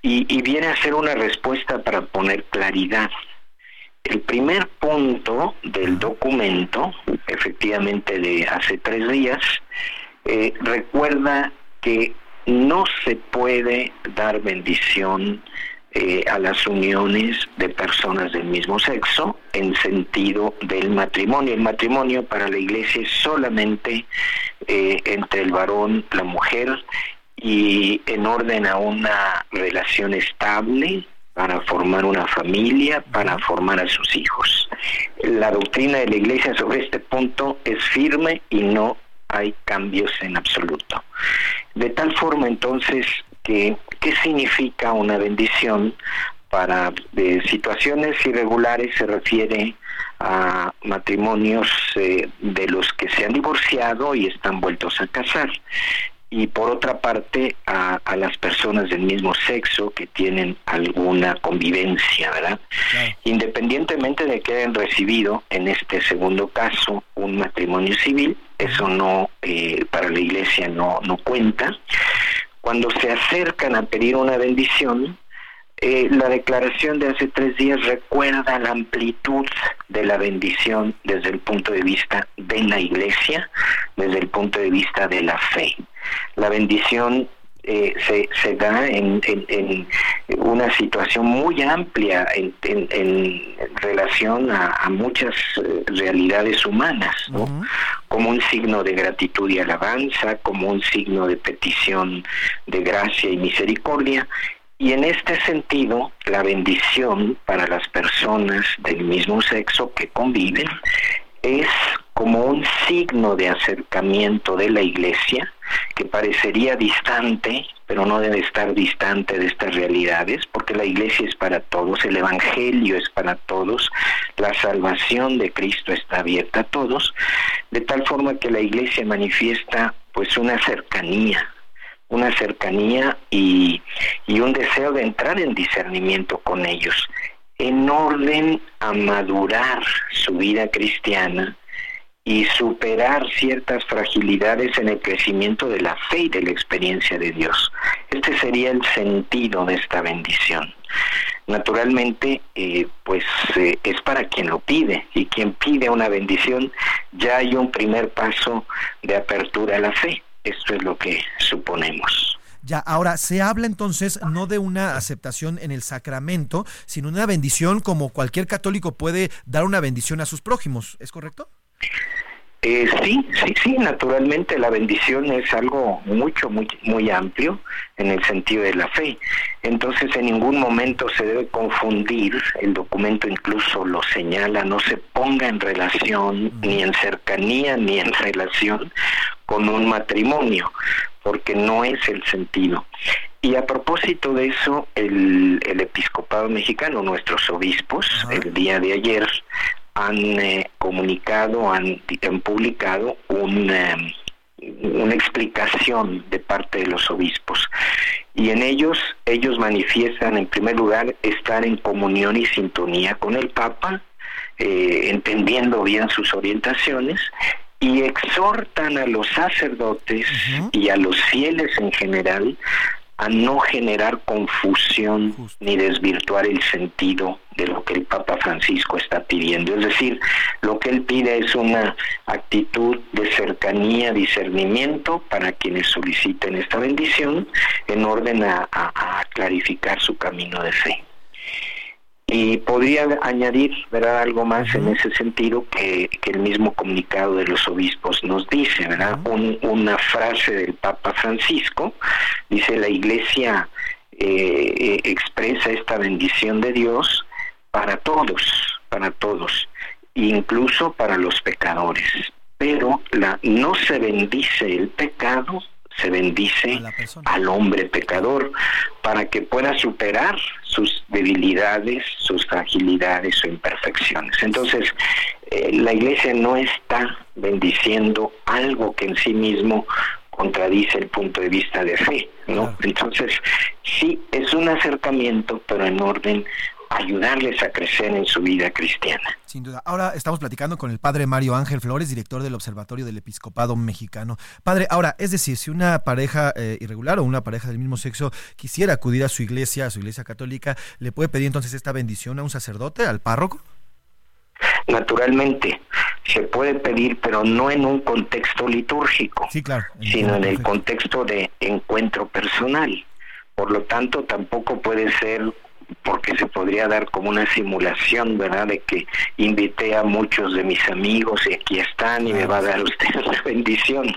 y, y viene a ser una respuesta para poner claridad. El primer punto del documento, efectivamente de hace tres días, eh, recuerda que no se puede dar bendición eh, a las uniones de personas del mismo sexo en sentido del matrimonio. El matrimonio para la iglesia es solamente eh, entre el varón, la mujer y en orden a una relación estable para formar una familia, para formar a sus hijos. La doctrina de la iglesia sobre este punto es firme y no hay cambios en absoluto. De tal forma entonces que, ¿qué significa una bendición? Para de situaciones irregulares se refiere a matrimonios eh, de los que se han divorciado y están vueltos a casar y por otra parte a, a, las personas del mismo sexo que tienen alguna convivencia, ¿verdad? Independientemente de que hayan recibido en este segundo caso un matrimonio civil, eso no eh, para la iglesia no no cuenta. Cuando se acercan a pedir una bendición, eh, la declaración de hace tres días recuerda la amplitud de la bendición desde el punto de vista de la iglesia, desde el punto de vista de la fe. La bendición eh, se, se, da en, en, en, una situación muy amplia en, en relación a, a, muchas eh, realidades humanas, ¿no? Uh -huh. como un signo de gratitud y alabanza, como un signo de petición de gracia y misericordia, y en este sentido, la bendición para las personas del mismo sexo que conviven es como un signo de acercamiento de la iglesia que parecería distante, pero no debe estar distante de estas realidades, porque la iglesia es para todos, el evangelio es para todos, la salvación de Cristo está abierta a todos, de tal forma que la iglesia manifiesta pues una cercanía, una cercanía y, y un deseo de entrar en discernimiento con ellos, en orden a madurar su vida cristiana y superar ciertas fragilidades en el crecimiento de la fe y de la experiencia de Dios. Este sería el sentido de esta bendición. Naturalmente, eh, pues eh, es para quien lo pide y quien pide una bendición ya hay un primer paso de apertura a la fe. Esto es lo que suponemos. Ya, ahora, se habla entonces no de una aceptación en el sacramento, sino una bendición como cualquier católico puede dar una bendición a sus prójimos, ¿es correcto? Eh, sí, sí, sí, naturalmente la bendición es algo mucho, muy, muy amplio en el sentido de la fe. Entonces en ningún momento se debe confundir, el documento incluso lo señala, no se ponga en relación, ni en cercanía, ni en relación con un matrimonio, porque no es el sentido. Y a propósito de eso, el, el episcopado mexicano, nuestros obispos, uh -huh. el día de ayer han eh, comunicado, han, han publicado un, eh, una explicación de parte de los obispos. Y en ellos, ellos manifiestan en primer lugar estar en comunión y sintonía con el Papa, eh, entendiendo bien sus orientaciones, y exhortan a los sacerdotes uh -huh. y a los fieles en general a no generar confusión Justo. ni desvirtuar el sentido de lo que el Papa Francisco está pidiendo. Es decir, lo que él pide es una actitud de cercanía, discernimiento para quienes soliciten esta bendición en orden a, a, a clarificar su camino de fe. Y podría añadir, ¿verdad? Algo más en ese sentido que, que el mismo comunicado de los obispos nos dice, ¿verdad? Un- una frase del Papa Francisco, dice la Iglesia eh, eh, expresa esta bendición de Dios para todos, para todos, incluso para los pecadores. Pero la, no se bendice el pecado, se bendice al hombre pecador para que pueda superar sus debilidades, sus fragilidades o imperfecciones. Entonces, eh, la iglesia no está bendiciendo algo que en sí mismo contradice el punto de vista de fe, ¿no? Entonces, sí, es un acercamiento, pero en orden ayudarles a crecer en su vida cristiana. Sin duda. Ahora estamos platicando con el padre Mario Ángel Flores, director del Observatorio del Episcopado Mexicano. Padre, ahora, es decir, si una pareja eh, irregular o una pareja del mismo sexo quisiera acudir a su iglesia, a su iglesia católica, ¿le puede pedir entonces esta bendición a un sacerdote, al párroco? Naturalmente, se puede pedir, pero no en un contexto litúrgico, sí, claro, sino en el contexto de encuentro personal. Por lo tanto, tampoco puede ser porque se podría dar como una simulación, ¿verdad? De que invité a muchos de mis amigos y aquí están y me va a dar [laughs] usted la bendición.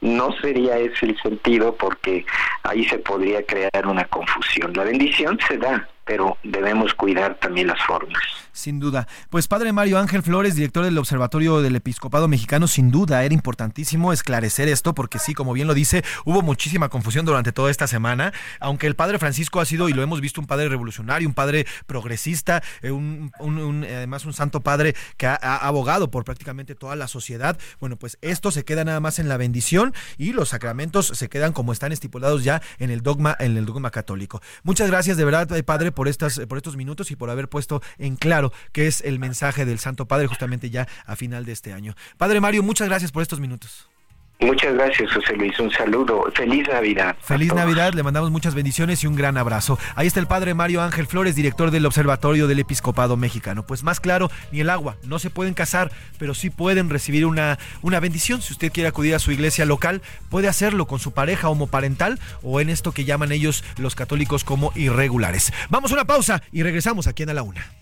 No sería ese el sentido porque ahí se podría crear una confusión. La bendición se da, pero debemos cuidar también las formas. Sin duda. Pues padre Mario Ángel Flores, director del Observatorio del Episcopado Mexicano, sin duda era importantísimo esclarecer esto porque sí, como bien lo dice, hubo muchísima confusión durante toda esta semana, aunque el padre Francisco ha sido, y lo hemos visto, un padre revolucionario, un padre progresista, eh, un, un- además un santo padre que ha, ha abogado por prácticamente toda la sociedad. Bueno, pues esto se queda nada más en la bendición y los sacramentos se quedan como están estipulados ya en el dogma, en el dogma católico. Muchas gracias de verdad, eh, padre, por estas, por estos minutos y por haber puesto en claro qué es el mensaje del Santo Padre justamente ya a final de este año. Padre Mario, muchas gracias por estos minutos. Muchas gracias, José Luis. Un saludo. Feliz Navidad. Feliz. Navidad, le mandamos muchas bendiciones y un gran abrazo. Ahí está el padre Mario Ángel Flores, director del Observatorio del Episcopado Mexicano. Pues más claro, ni el agua, no se pueden casar, pero sí pueden recibir una, una bendición. Si usted quiere acudir a su iglesia local, puede hacerlo con su pareja homoparental o en esto que llaman ellos los católicos como irregulares. Vamos a una pausa y regresamos aquí en A la Una.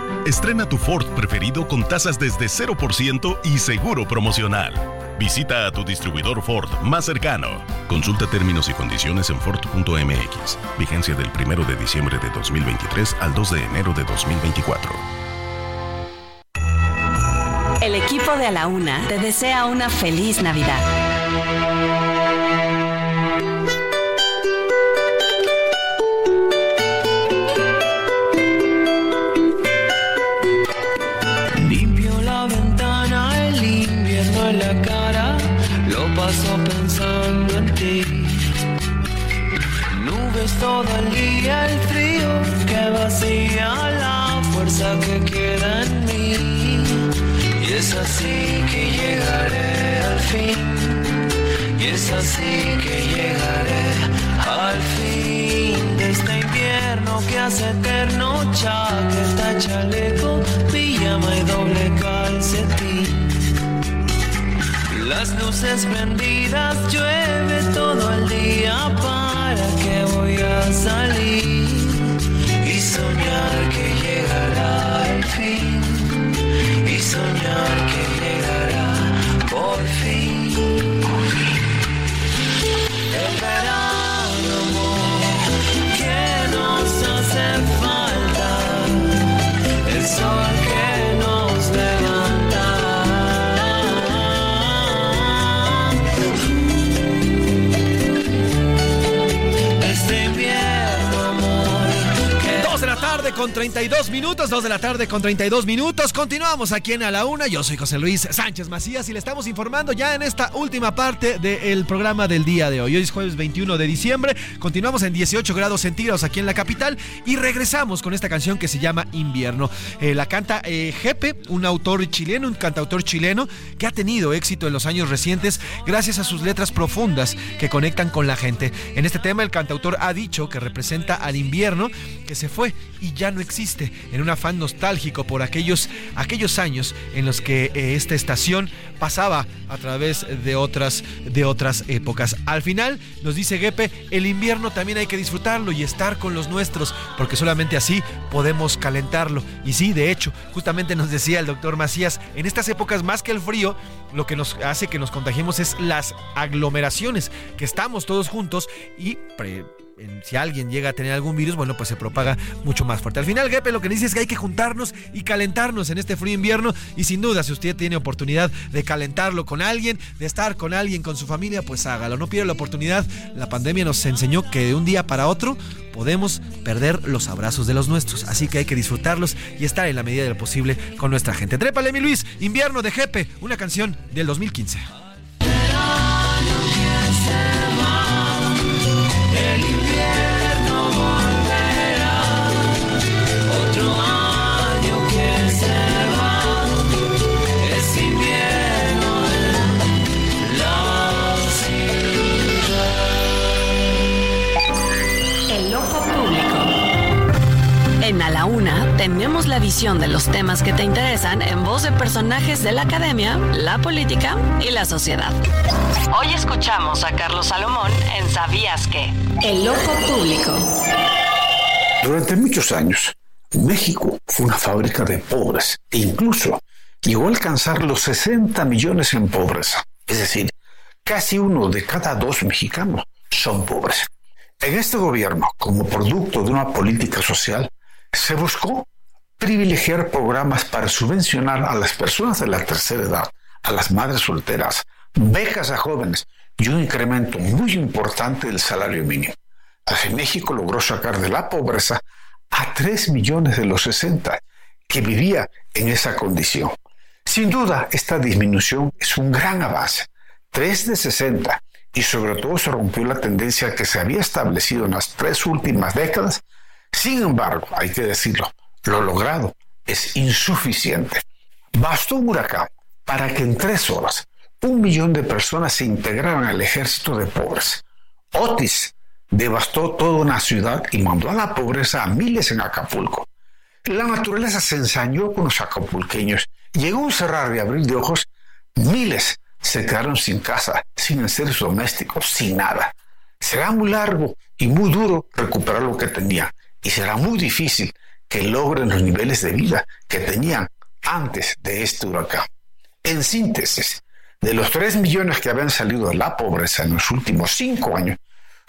Estrena tu Ford preferido con tasas desde 0% y seguro promocional. Visita a tu distribuidor Ford más cercano. Consulta términos y condiciones en Ford.mx. Vigencia del 1 de diciembre de 2023 al 2 de enero de 2024. El equipo de A la Una te desea una feliz Navidad. Todo el día, el frío que vacía la fuerza que queda en mí. Y es así que llegaré al fin. Y es así que llegaré al fin de este invierno que hace eterno chaqueta, chaleco, pijama y doble calcetín. Las luces prendidas, llueve todo el día para que voy a salir y soñar que llegará el fin y soñar que llegará por fin. El verano, amor, que nos hace falta, el sol que tarde con 32 minutos, 2 de la tarde con 32 minutos. Continuamos aquí en A la Una. Yo soy José Luis Sánchez Macías y le estamos informando ya en esta última parte del programa del día de hoy. Hoy es jueves 21 de diciembre. Continuamos en 18 grados centígrados aquí en la capital y regresamos con esta canción que se llama Invierno. Eh, la canta eh, Jepe, un autor chileno, un cantautor chileno que ha tenido éxito en los años recientes gracias a sus letras profundas que conectan con la gente. En este tema el cantautor ha dicho que representa al invierno que se fue y ya no existe, en un afán nostálgico por aquellos, aquellos años en los que eh, esta estación pasaba a través de otras, de otras épocas. Al final, nos dice Gepe, el invierno también hay que disfrutarlo y estar con los nuestros, porque solamente así podemos calentarlo. Y sí, de hecho, justamente nos decía el doctor Macías, en estas épocas más que el frío, lo que nos hace que nos contagiemos es las aglomeraciones, que estamos todos juntos y si alguien llega a tener algún virus, bueno, pues se propaga mucho más fuerte. Al final, Gepe lo que dice es que hay que juntarnos y calentarnos en este frío invierno y sin duda, si usted tiene oportunidad de calentarlo con alguien, de estar con alguien, con su familia, pues hágalo. No pierda la oportunidad. La pandemia nos enseñó que de un día para otro podemos perder los abrazos de los nuestros. Así que hay que disfrutarlos y estar en la medida de lo posible con nuestra gente. Trépale, mi Luis, Invierno de Jepe, una canción del 2015. Visión de los temas que te interesan en voz de personajes de la academia, la política y la sociedad. Hoy escuchamos a Carlos Salomón en ¿Sabías qué? El ojo público. Durante muchos años, México fue una fábrica de pobres e incluso llegó a alcanzar los 60 millones en pobreza. Es decir, casi uno de cada dos mexicanos son pobres. En este gobierno, como producto de una política social, se buscó privilegiar programas para subvencionar a las personas de la tercera edad, a las madres solteras, becas a jóvenes y un incremento muy importante del salario mínimo. Así México logró sacar de la pobreza a 3 millones de los 60 que vivía en esa condición. Sin duda, esta disminución es un gran avance. 3 de 60 y sobre todo se rompió la tendencia que se había establecido en las tres últimas décadas. Sin embargo, hay que decirlo, lo logrado es insuficiente. Bastó un huracán para que en tres horas un millón de personas se integraran al ejército de pobres. Otis devastó toda una ciudad y mandó a la pobreza a miles en Acapulco. La naturaleza se ensañó con los acapulqueños. Llegó un cerrar y abrir de ojos. Miles se quedaron sin casa, sin seres domésticos, sin nada. Será muy largo y muy duro recuperar lo que tenían. Y será muy difícil que logren los niveles de vida que tenían antes de este huracán. En síntesis, de los 3 millones que habían salido de la pobreza en los últimos 5 años,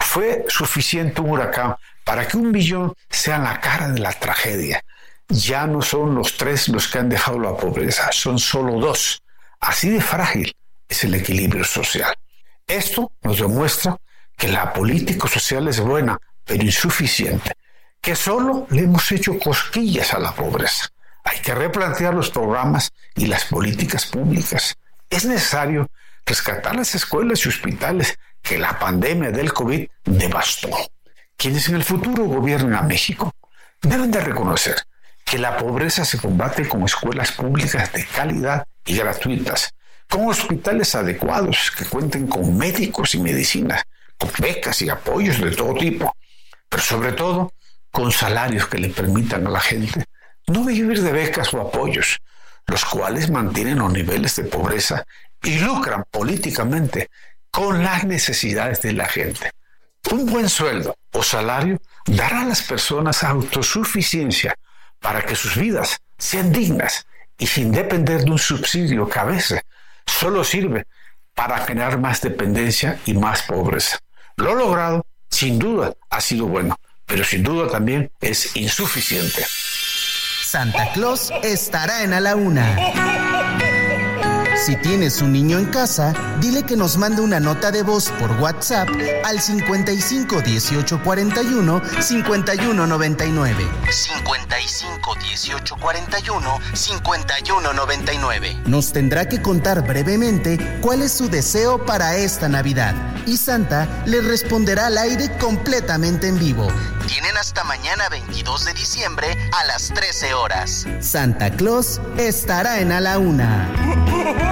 fue suficiente un huracán para que un millón sea la cara de la tragedia. Ya no son los tres los que han dejado la pobreza, son solo dos. Así de frágil es el equilibrio social. Esto nos demuestra que la política social es buena, pero insuficiente, que solo le hemos hecho cosquillas a la pobreza. Hay que replantear los programas y las políticas públicas. Es necesario rescatar las escuelas y hospitales que la pandemia del COVID devastó. Quienes en el futuro gobiernen a México deben de reconocer que la pobreza se combate con escuelas públicas de calidad y gratuitas, con hospitales adecuados que cuenten con médicos y medicinas, con becas y apoyos de todo tipo, pero sobre todo con salarios que le permitan a la gente no vivir de becas o apoyos, los cuales mantienen los niveles de pobreza y lucran políticamente con las necesidades de la gente. Un buen sueldo o salario dará a las personas autosuficiencia para que sus vidas sean dignas y sin depender de un subsidio que a veces solo sirve para generar más dependencia y más pobreza. Lo logrado, sin duda, ha sido bueno, pero sin duda también es insuficiente. Santa Claus estará en a la una. Si tienes un niño en casa, dile que nos mande una nota de voz por WhatsApp al 55 18 41 51 99. 55 18 41 51 99. Nos tendrá que contar brevemente cuál es su deseo para esta Navidad y Santa le responderá al aire completamente en vivo. Tienen hasta mañana 22 de diciembre a las 13 horas. Santa Claus estará en a la una.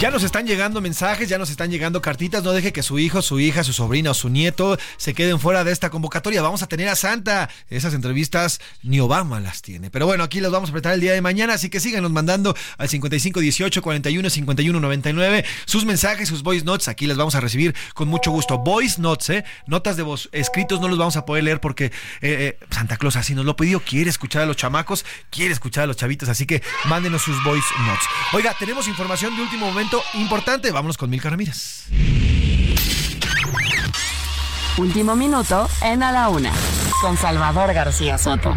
Ya nos están llegando mensajes, ya nos están llegando cartitas. No deje que su hijo, su hija, su sobrina o su nieto se queden fuera de esta convocatoria. Vamos a tener a Santa. Esas entrevistas ni Obama las tiene. Pero bueno, aquí las vamos a apretar el día de mañana. Así que síganos mandando al 55 18 41 51 99 sus mensajes, sus voice notes. Aquí las vamos a recibir con mucho gusto. Voice notes, ¿eh? Notas de voz. Escritos no los vamos a poder leer porque eh, eh, Santa Claus así nos lo pidió. Quiere escuchar a los chamacos, quiere escuchar a los chavitos. Así que mándenos sus voice notes. Oiga, tenemos información de último momento importante. Vámonos con Milka Ramírez. Último minuto en A la Una, con Salvador García Soto.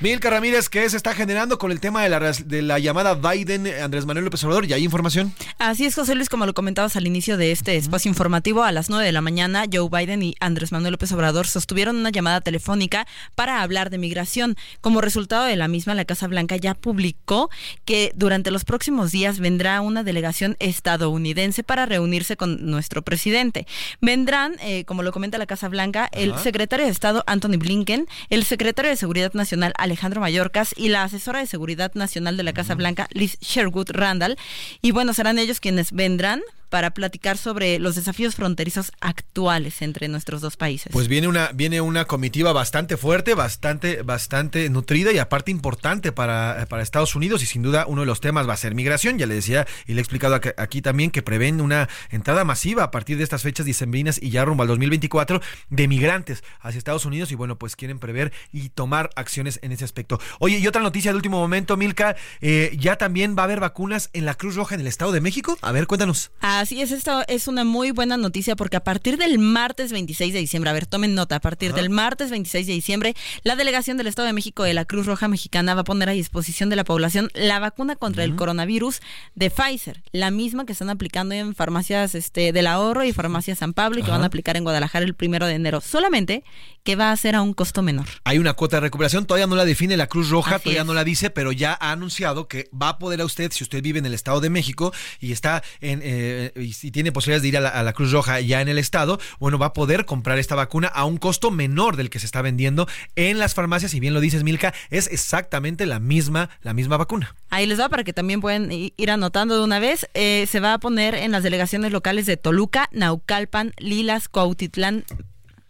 Milka Ramírez, ¿qué se está generando con el tema de la, de la llamada Biden Andrés Manuel López Obrador? ¿Y hay información? Así es, José Luis, como lo comentabas al inicio de este espacio informativo, a las 9 de la mañana, Joe Biden y Andrés Manuel López Obrador sostuvieron una llamada telefónica para hablar de migración. Como resultado de la misma, la Casa Blanca ya publicó que durante los próximos días vendrá una delegación estadounidense para reunirse con nuestro presidente. Vendrán, eh, como lo comenta la Casa Blanca, el Ajá. secretario de Estado Anthony Blinken, el secretario de Seguridad Nacional Alejandro Mayorkas y la asesora de Seguridad Nacional de la Casa Blanca Liz Sherwood Randall. Y bueno, serán ellos quienes vendrán para platicar sobre los desafíos fronterizos actuales entre nuestros dos países. Pues viene una, viene una comitiva bastante fuerte, bastante, bastante nutrida y aparte importante para, para Estados Unidos y sin duda uno de los temas va a ser migración. Ya le decía y le he explicado aquí también que prevén una entrada masiva a partir de estas fechas dicembrinas y ya rumbo al 2024 de migrantes hacia Estados Unidos y bueno, pues quieren prever y tomar acciones en ese aspecto. Oye, y otra noticia de último momento, Milka, eh, ya también va a haber vacunas en la Cruz Roja en el Estado de México. A ver, cuéntanos. Así es, esto es una muy buena noticia porque a partir del martes 26 de diciembre, a ver, tomen nota, a partir Ajá. del martes 26 de diciembre, la delegación del Estado de México de la Cruz Roja Mexicana va a poner a disposición de la población la vacuna contra el coronavirus de Pfizer, la misma que están aplicando en farmacias este, del ahorro y farmacias San Pablo y que Ajá. van a aplicar en Guadalajara el primero de enero, solamente que va a ser a un costo menor. Hay una cuota de recuperación, todavía no la define la Cruz Roja, Así todavía es. no la dice, pero ya ha anunciado que va a poder a usted, si usted vive en el Estado de México y está en eh, y si tiene posibilidades de ir a la, Cruz Roja ya en el Estado, bueno, va a poder comprar esta vacuna a un costo menor del que se está vendiendo en las farmacias. Y bien lo dices, Milka, es exactamente la misma, la misma vacuna. Ahí les va para que también puedan i- ir anotando de una vez. Eh, se va a poner en las delegaciones locales de Toluca, Naucalpan, Lilas, Cuautitlán.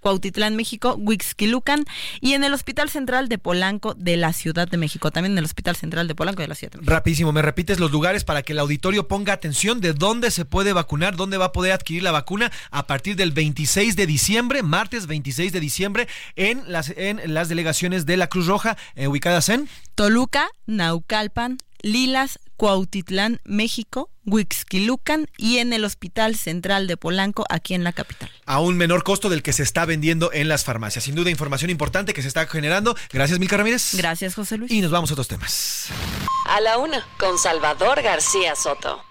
Cuautitlán, México, Huixquilucan y en el Hospital Central de Polanco de la Ciudad de México, también en el Hospital Central de Polanco de la Ciudad de México. Rapidísimo, me repites los lugares para que el auditorio ponga atención de dónde se puede vacunar, dónde va a poder adquirir la vacuna a partir del 26 de diciembre, martes 26 de diciembre, en las, en las delegaciones de la Cruz Roja, eh, ubicadas en... Toluca, Naucalpan, Lilas, Cuautitlán, México, Huixquilucan y en el Hospital Central de Polanco, aquí en la capital. a un menor costo del que se está vendiendo en las farmacias. Sin duda, información importante que se está generando. Gracias, Milka Ramírez. Gracias, José Luis. Y nos vamos a otros temas. A la Una, con Salvador García Soto.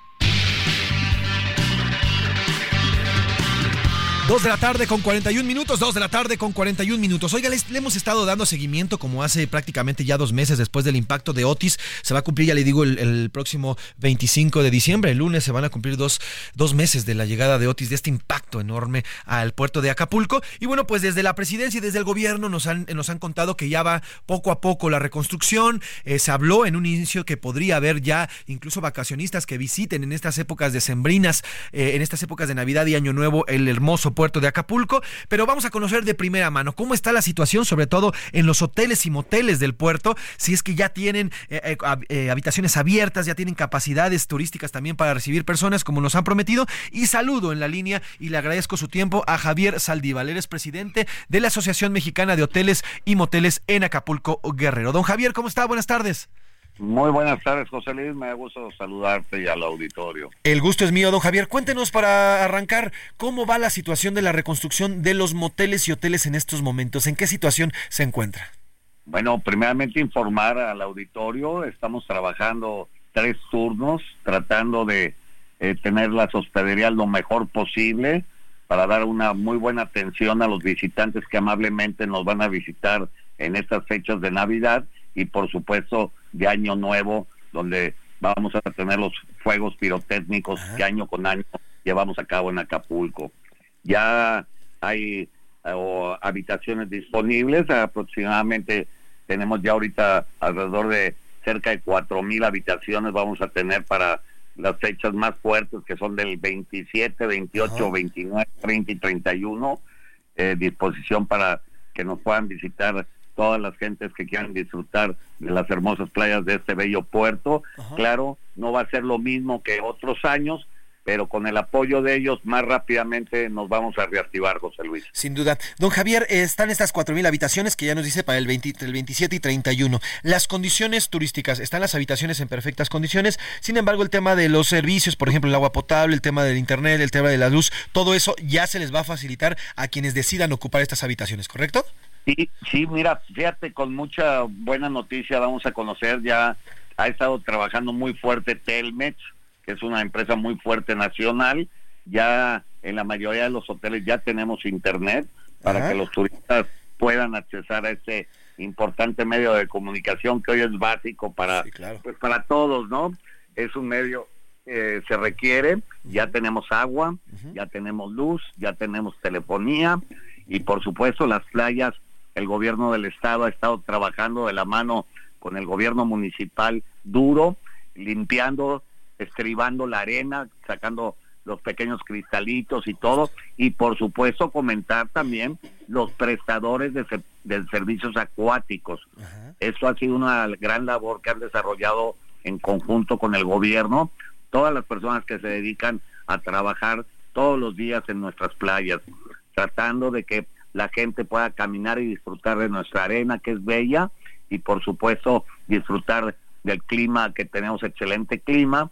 Dos de la tarde con 41 minutos, dos de la tarde con 41 minutos. Oiga, les- le hemos estado dando seguimiento como hace prácticamente ya dos meses después del impacto de Otis. Se va a cumplir, ya le digo, el, próximo 25 de diciembre, el lunes, se van a cumplir dos, dos meses de la llegada de Otis, de este impacto enorme al puerto de Acapulco. Y bueno, pues desde la presidencia y desde el gobierno nos han, nos han contado que ya va poco a poco la reconstrucción. Eh, se habló en un inicio que podría haber ya incluso vacacionistas que visiten en estas épocas decembrinas, eh, en estas épocas de Navidad y Año Nuevo, el hermoso puerto de Acapulco. Pero vamos a conocer de primera mano cómo está la situación, sobre todo en los hoteles y moteles del puerto, si es que ya tienen eh, eh, eh, habitaciones abiertas, ya tienen capacidades turísticas también para recibir personas como nos han prometido. Y saludo en la línea y le agradezco su tiempo a Javier Saldívar, él es presidente de la Asociación Mexicana de Hoteles y Moteles en Acapulco, Guerrero. Don Javier, ¿cómo está? Buenas tardes. Muy buenas tardes, José Luis. Me da gusto saludarte y al auditorio. El gusto es mío, don Javier. Cuéntenos para arrancar cómo va la situación de la reconstrucción de los moteles y hoteles en estos momentos. ¿En qué situación se encuentra? Bueno, primeramente informar al auditorio, estamos trabajando tres turnos tratando de eh, tener las hospederías lo mejor posible para dar una muy buena atención a los visitantes que amablemente nos van a visitar en estas fechas de Navidad y por supuesto de Año Nuevo, donde vamos a tener los fuegos pirotécnicos que año con año llevamos a cabo en Acapulco. Ya hay eh, habitaciones disponibles, aproximadamente tenemos ya ahorita alrededor de cerca de cuatro mil habitaciones vamos a tener para las fechas más fuertes que son del 27, 28, 29, 30 y 31, eh, disposición para que nos puedan visitar todas las gentes que quieran disfrutar de las hermosas playas de este bello puerto. Claro, no va a ser lo mismo que otros años, pero con el apoyo de ellos más rápidamente nos vamos a reactivar, José Luis. Sin duda. Don Javier, están estas 4.000 habitaciones que ya nos dice para el, 20, el 27 y 31. Las condiciones turísticas, están las habitaciones en perfectas condiciones, sin embargo el tema de los servicios, por ejemplo el agua potable, el tema del internet, el tema de la luz, todo eso ya se les va a facilitar a quienes decidan ocupar estas habitaciones, ¿correcto? Sí, sí, mira, fíjate, con mucha buena noticia vamos a conocer, ya ha estado trabajando muy fuerte Telmex, que es una empresa muy fuerte nacional. Ya en la mayoría de los hoteles ya tenemos internet para que los turistas puedan accesar a este importante medio de comunicación que hoy es básico para pues para todos, ¿no? Es un medio eh, se requiere, ya tenemos agua, ya tenemos luz, ya tenemos telefonía y por supuesto las playas, el gobierno del estado ha estado trabajando de la mano con el gobierno municipal duro, limpiando estribando la arena, sacando los pequeños cristalitos y todo, y por supuesto comentar también los prestadores de, servicios acuáticos. Eso ha sido una gran labor que han desarrollado en conjunto con el gobierno, todas las personas que se dedican a trabajar todos los días en nuestras playas, tratando de que la gente pueda caminar y disfrutar de nuestra arena, que es bella, y por supuesto disfrutar del clima, que tenemos excelente clima,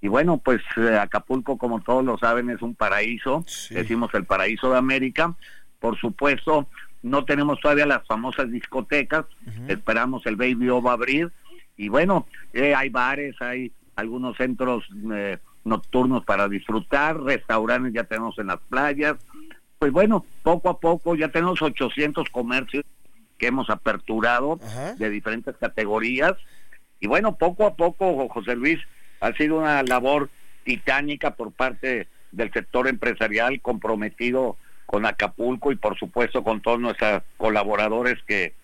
y bueno, pues eh, Acapulco, como todos lo saben, es un paraíso, decimos el paraíso de América. Por supuesto, no tenemos todavía las famosas discotecas, esperamos el Baby O va a abrir. Y bueno, eh, hay bares, hay algunos centros eh, nocturnos para disfrutar, restaurantes ya tenemos en las playas. Pues bueno, poco a poco ya tenemos 800 comercios que hemos aperturado de diferentes categorías. Y bueno, poco a poco, José Luis, ha sido una labor titánica por parte del sector empresarial comprometido con Acapulco y por supuesto con todos nuestros colaboradores que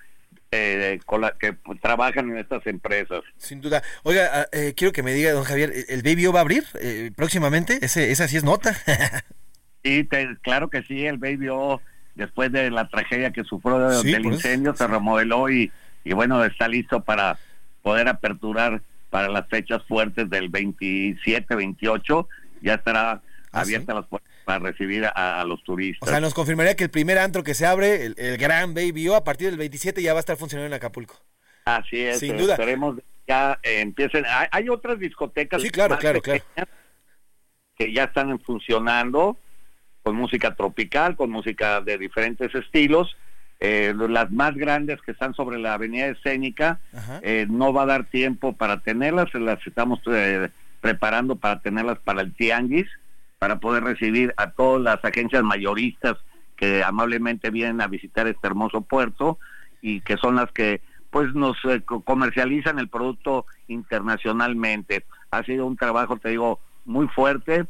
eh, que trabajan en estas empresas. Sin duda. Oiga, ah, eh, quiero que me diga, don Javier, ¿el Baby O va a abrir eh, próximamente? Ese, esa sí es nota. [laughs] sí, claro que sí, el Baby O, después de la tragedia que sufrió del incendio, se remodeló y, y bueno, está listo para poder aperturar para las fechas fuertes del 27, 28, ya estará ¿Ah, abierta las puertas para recibir a, los turistas. O sea, nos confirmaría que el primer antro que se abre, el, Gran Baby O, a partir del 27 ya va a estar funcionando en Acapulco. Así es, Sin duda. esperemos ya eh, empiecen. Hay, otras discotecas sí, claro, claro, claro. que ya están funcionando con música tropical, con música de diferentes estilos eh, las más grandes que están sobre la avenida escénica, eh, no va a dar tiempo para tenerlas, las estamos eh, preparando para tenerlas para el Tianguis, para poder recibir a todas las agencias mayoristas que amablemente vienen a visitar este hermoso puerto y que son las que pues nos comercializan el producto internacionalmente. Ha sido un trabajo, te digo, muy fuerte,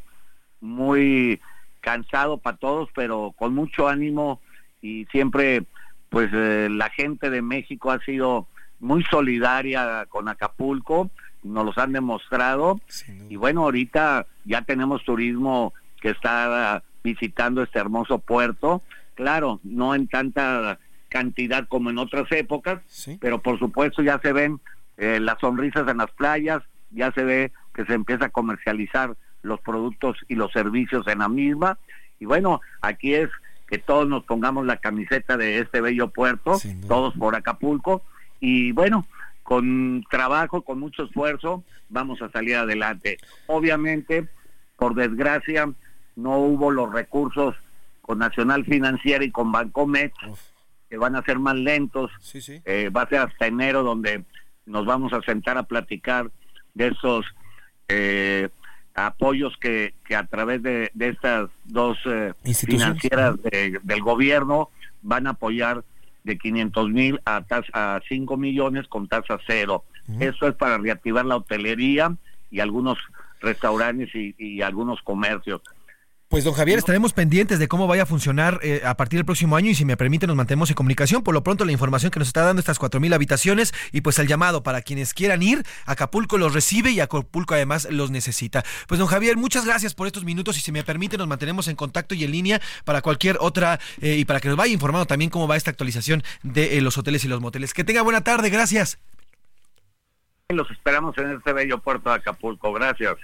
muy cansado para todos, pero con mucho ánimo y siempre pues eh, la gente de México ha sido muy solidaria con Acapulco, nos los han demostrado. Y bueno, ahorita ya tenemos turismo que está visitando este hermoso puerto, claro, no en tanta cantidad como en otras épocas, pero por supuesto ya se ven eh, las sonrisas en las playas, ya se ve que se empieza a comercializar los productos y los servicios en la misma. Y bueno, aquí es que todos nos pongamos la camiseta de este bello puerto, todos por Acapulco, y bueno, con trabajo, con mucho esfuerzo, vamos a salir adelante. Obviamente, por desgracia, no hubo los recursos con Nacional Financiera y con Bancomet que van a ser más lentos. Eh, va a ser hasta enero donde nos vamos a sentar a platicar de esos eh, apoyos que, que a través de, de estas dos eh, financieras de- del gobierno van a apoyar de 500 mil a, a 5 millones con tasa cero. Eso es para reactivar la hotelería y algunos restaurantes y, y algunos comercios. Pues don Javier, estaremos pendientes de cómo vaya a funcionar eh, a partir del próximo año y si me permite nos mantenemos en comunicación. Por lo pronto la información que nos está dando estas 4.000 habitaciones y pues el llamado para quienes quieran ir, Acapulco los recibe y Acapulco además los necesita. Pues don Javier, muchas gracias por estos minutos y si me permite nos mantenemos en contacto y en línea para cualquier otra eh, y para que nos vaya informando también cómo va esta actualización de eh, los hoteles y los moteles. Que tenga buena tarde, gracias. Los esperamos en este bello puerto de Acapulco. Gracias.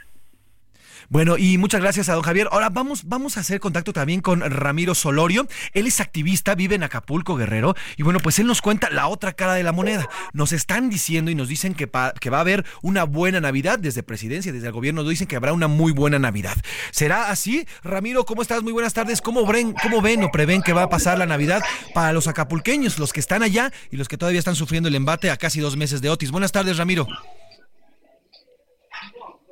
Bueno, y muchas gracias a don Javier. Ahora vamos, vamos a hacer contacto también con Ramiro Solorio. Él es activista, vive en Acapulco, Guerrero. Y bueno, pues él nos cuenta la otra cara de la moneda. Nos están diciendo y nos dicen que, que va a haber una buena Navidad. Desde presidencia, desde el gobierno, nos dicen que habrá una muy buena Navidad. ¿Será así? Ramiro, ¿cómo estás? Muy buenas tardes. ¿Cómo ven, cómo ven o prevén que va a pasar la Navidad para los acapulqueños, los que están allá y los que todavía están sufriendo el embate a casi dos meses de Otis? Buenas tardes, Ramiro.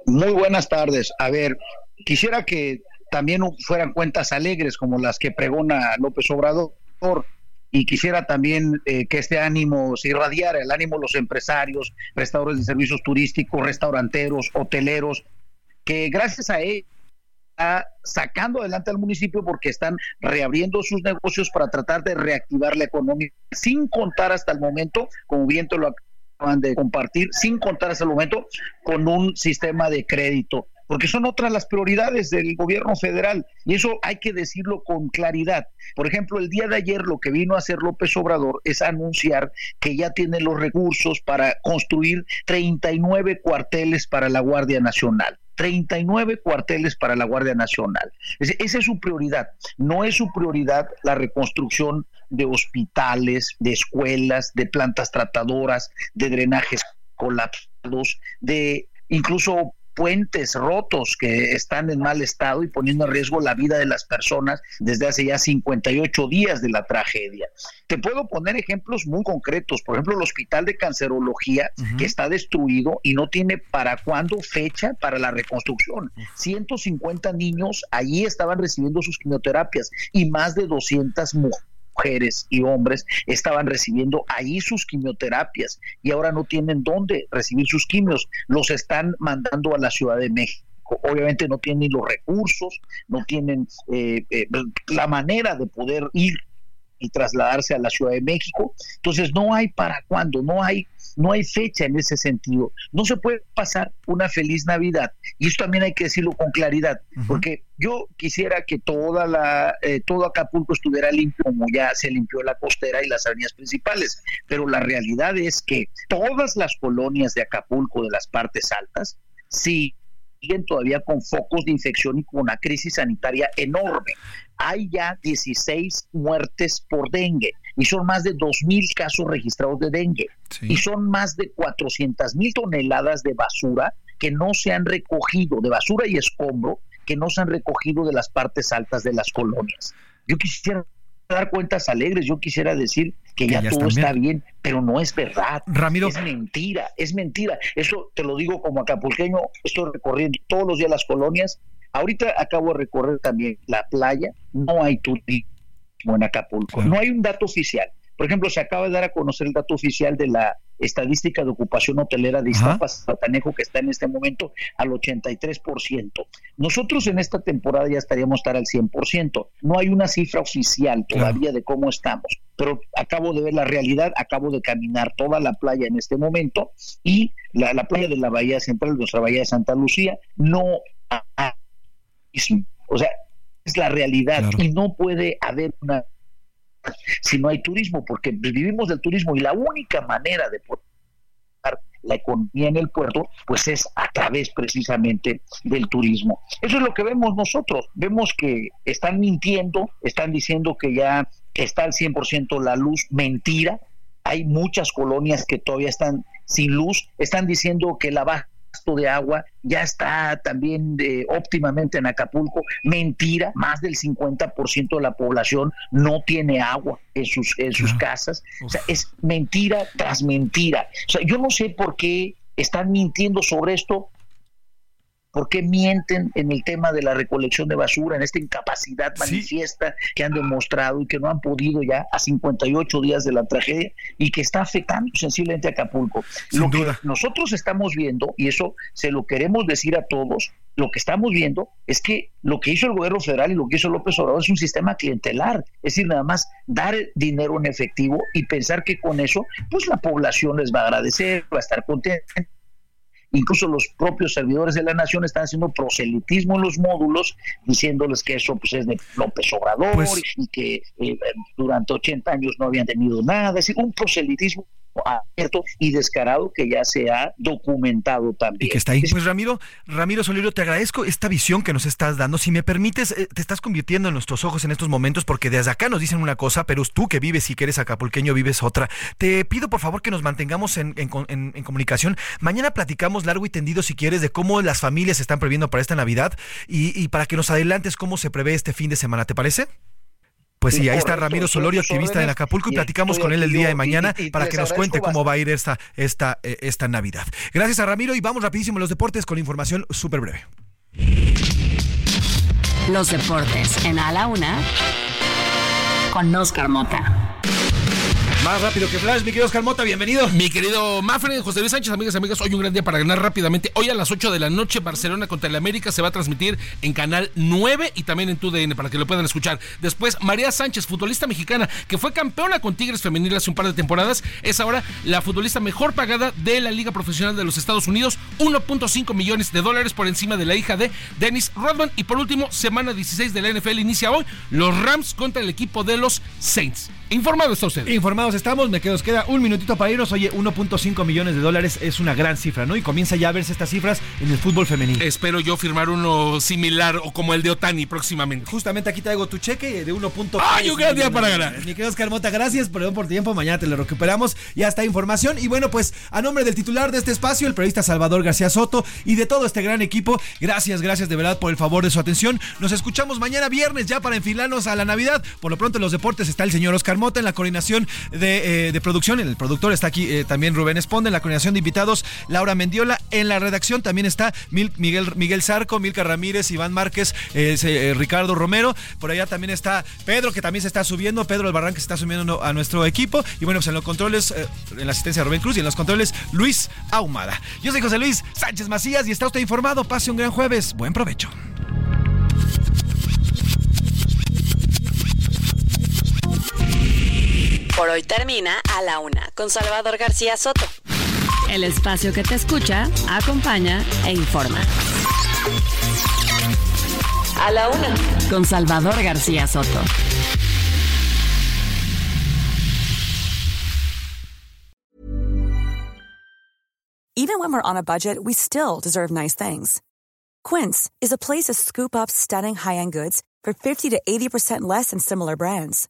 Muy buenas tardes. A ver, quisiera que también fueran cuentas alegres como las que pregona López Obrador y quisiera también eh, que este ánimo se irradiara, el ánimo de los empresarios, prestadores de servicios turísticos, restauranteros, hoteleros, que gracias a él está sacando adelante al municipio porque están reabriendo sus negocios para tratar de reactivar la economía, sin contar hasta el momento, como bien te lo acaban de compartir, sin contar hasta el momento con un sistema de crédito, porque son otras las prioridades del gobierno federal y eso hay que decirlo con claridad. Por ejemplo, el día de ayer lo que vino a hacer López Obrador es anunciar que ya tiene los recursos para construir 39 cuarteles para la Guardia Nacional. 39 cuarteles para la Guardia Nacional. Esa es su prioridad. No es su prioridad la reconstrucción de hospitales, de escuelas, de plantas tratadoras, de drenajes colapsados, de incluso puentes rotos que están en mal estado y poniendo en riesgo la vida de las personas desde hace ya 58 días de la tragedia. Te puedo poner ejemplos muy concretos, por ejemplo, el Hospital de Cancerología que está destruido y no tiene para cuándo fecha para la reconstrucción. 150 niños allí estaban recibiendo sus quimioterapias y más de 200 mujeres mujeres y hombres estaban recibiendo ahí sus quimioterapias y ahora no tienen dónde recibir sus quimios, los están mandando a la Ciudad de México. Obviamente no tienen los recursos, no tienen eh, eh, la manera de poder ir y trasladarse a la Ciudad de México. Entonces no hay para cuándo, no hay no hay fecha en ese sentido. No se puede pasar una feliz Navidad y esto también hay que decirlo con claridad, porque yo quisiera que toda la eh, todo Acapulco estuviera limpio como ya se limpió la costera y las avenidas principales, pero la realidad es que todas las colonias de Acapulco de las partes altas sí siguen todavía con focos de infección y con una crisis sanitaria enorme. Hay ya 16 muertes por dengue y son más de 2.000 casos registrados de dengue y son más de 400.000 toneladas de basura que no se han recogido, de basura y escombro, que no se han recogido de las partes altas de las colonias. Yo quisiera dar cuentas alegres, yo quisiera decir que, Que ya, ya todo está bien. bien, pero no es verdad. Ramiro. Es mentira, es mentira. Eso te lo digo como acapulqueño, estoy recorriendo todos los días las colonias. Ahorita acabo de recorrer también la playa, no hay turismo en Acapulco, no hay un dato oficial. Por ejemplo, se acaba de dar a conocer el dato oficial de la estadística de ocupación hotelera de Iztapas, Platanejo, que está en este momento al 83%. Nosotros en esta temporada ya estaríamos estar al 100%. No hay una cifra oficial todavía de cómo estamos, pero acabo de ver la realidad, acabo de caminar toda la playa en este momento y la, la playa de la Bahía Central, nuestra Bahía de Santa Lucía, no. O sea, es la realidad y no puede haber una si no hay turismo, porque vivimos del turismo y la única manera de poder la economía en el puerto, pues es a través precisamente del turismo. Eso es lo que vemos nosotros. Vemos que están mintiendo, están diciendo que ya está al 100% la luz, mentira. Hay muchas colonias que todavía están sin luz, están diciendo que la baja de agua ya está también eh, óptimamente en Acapulco. Mentira, más del 50% de la población no tiene agua en sus, en sus casas. O sea, es mentira tras mentira. O sea, yo no sé por qué están mintiendo sobre esto ¿Por qué mienten en el tema de la recolección de basura, en esta incapacidad manifiesta que han demostrado y que no han podido ya a 58 días de la tragedia y que está afectando sensiblemente a Acapulco? lo que nosotros estamos viendo, y eso se lo queremos decir a todos, lo que estamos viendo es que lo que hizo el gobierno federal y lo que hizo López Obrador es un sistema clientelar, es decir, nada más dar dinero en efectivo y pensar que con eso, pues la población les va a agradecer, va a estar contenta Incluso los propios servidores de la nación están haciendo proselitismo en los módulos, diciéndoles que eso pues, es de López Obrador Pues y que eh, durante 80 años no habían tenido nada. Es decir, un proselitismo abierto y descarado que ya se ha documentado también. Y que está ahí. Pues Ramiro, Ramiro Solirio, te agradezco esta visión que nos estás dando. Si me permites, eh, te estás convirtiendo en nuestros ojos en estos momentos porque desde acá nos dicen una cosa, pero tú que vives y que eres acapulqueño vives otra. Te pido por favor que nos mantengamos en, en- en- en comunicación. Mañana platicamos largo y tendido si quieres de cómo las familias se están previendo para esta Navidad y, y para que nos adelantes cómo se prevé este fin de semana. ¿Te parece? Pues sí, Sí, ahí está Ramiro Solorio, activista en Acapulco, y y platicamos con él el día de mañana y- y para que nos cuente cómo va a ir esta, esta, eh, esta Navidad. Gracias a Ramiro y vamos rapidísimo a los deportes con información súper breve. Los deportes en A la Una con Oscar Mota. Más rápido que Flash, mi querido Oscar Mota, bienvenido. Mi querido Mafre, José Luis Sánchez, amigas, amigas, hoy un gran día para ganar rápidamente. Hoy a las 8 de la noche, Barcelona contra el América se va a transmitir en Canal 9 y también en TUDN para que lo puedan escuchar. Después, María Sánchez, futbolista mexicana que fue campeona con Tigres Femenil hace un par de temporadas, es ahora la futbolista mejor pagada de la Liga Profesional de los Estados Unidos, 1.5 millones de dólares por encima de la hija de Dennis Rodman. Y por último, semana 16 de la NFL inicia hoy, los Rams contra el equipo de los Saints. Informado está usted. Informados estamos, me quedo, queda un minutito para irnos. Oye, 1.5 millones de dólares es una gran cifra, ¿no? Y comienza ya a verse estas cifras en el fútbol femenino. Espero yo firmar uno similar o como el de Otani próximamente. Justamente aquí traigo tu cheque de 1.3 ¡Ay, un gran día para ganar! Mi querido Oscar Mota, gracias, perdón por tiempo, mañana te lo recuperamos. Ya está información. Y bueno, pues a nombre del titular de este espacio, el periodista Salvador García Soto y de todo este gran equipo, gracias, gracias de verdad por el favor de su atención. Nos escuchamos mañana viernes ya para enfilarnos a la Navidad. Por lo pronto en los deportes está el señor Oscar En la coordinación de, eh, de producción. El productor está aquí eh, también Rubén Esponde, en la coordinación de invitados Laura Mendiola. En la redacción también está Mil- Miguel, Miguel Zarco, Milka Ramírez, Iván Márquez, eh, Ricardo Romero. Por allá también está Pedro, que también se está subiendo. Pedro Albarrán, que se está subiendo a nuestro equipo. Y bueno, pues en los controles, eh, en la asistencia de Rubén Cruz y en los controles, Luis Ahumada. Yo soy José Luis Sánchez Macías y está usted informado. Pase un gran jueves. Buen provecho. Por hoy termina A la Una con Salvador García Soto. El espacio que te escucha, acompaña e informa. A la Una con Salvador García Soto. Even when we're on a budget, we still deserve nice things. Quince is a place to scoop up stunning high-end goods for 50 to 80% less than similar brands.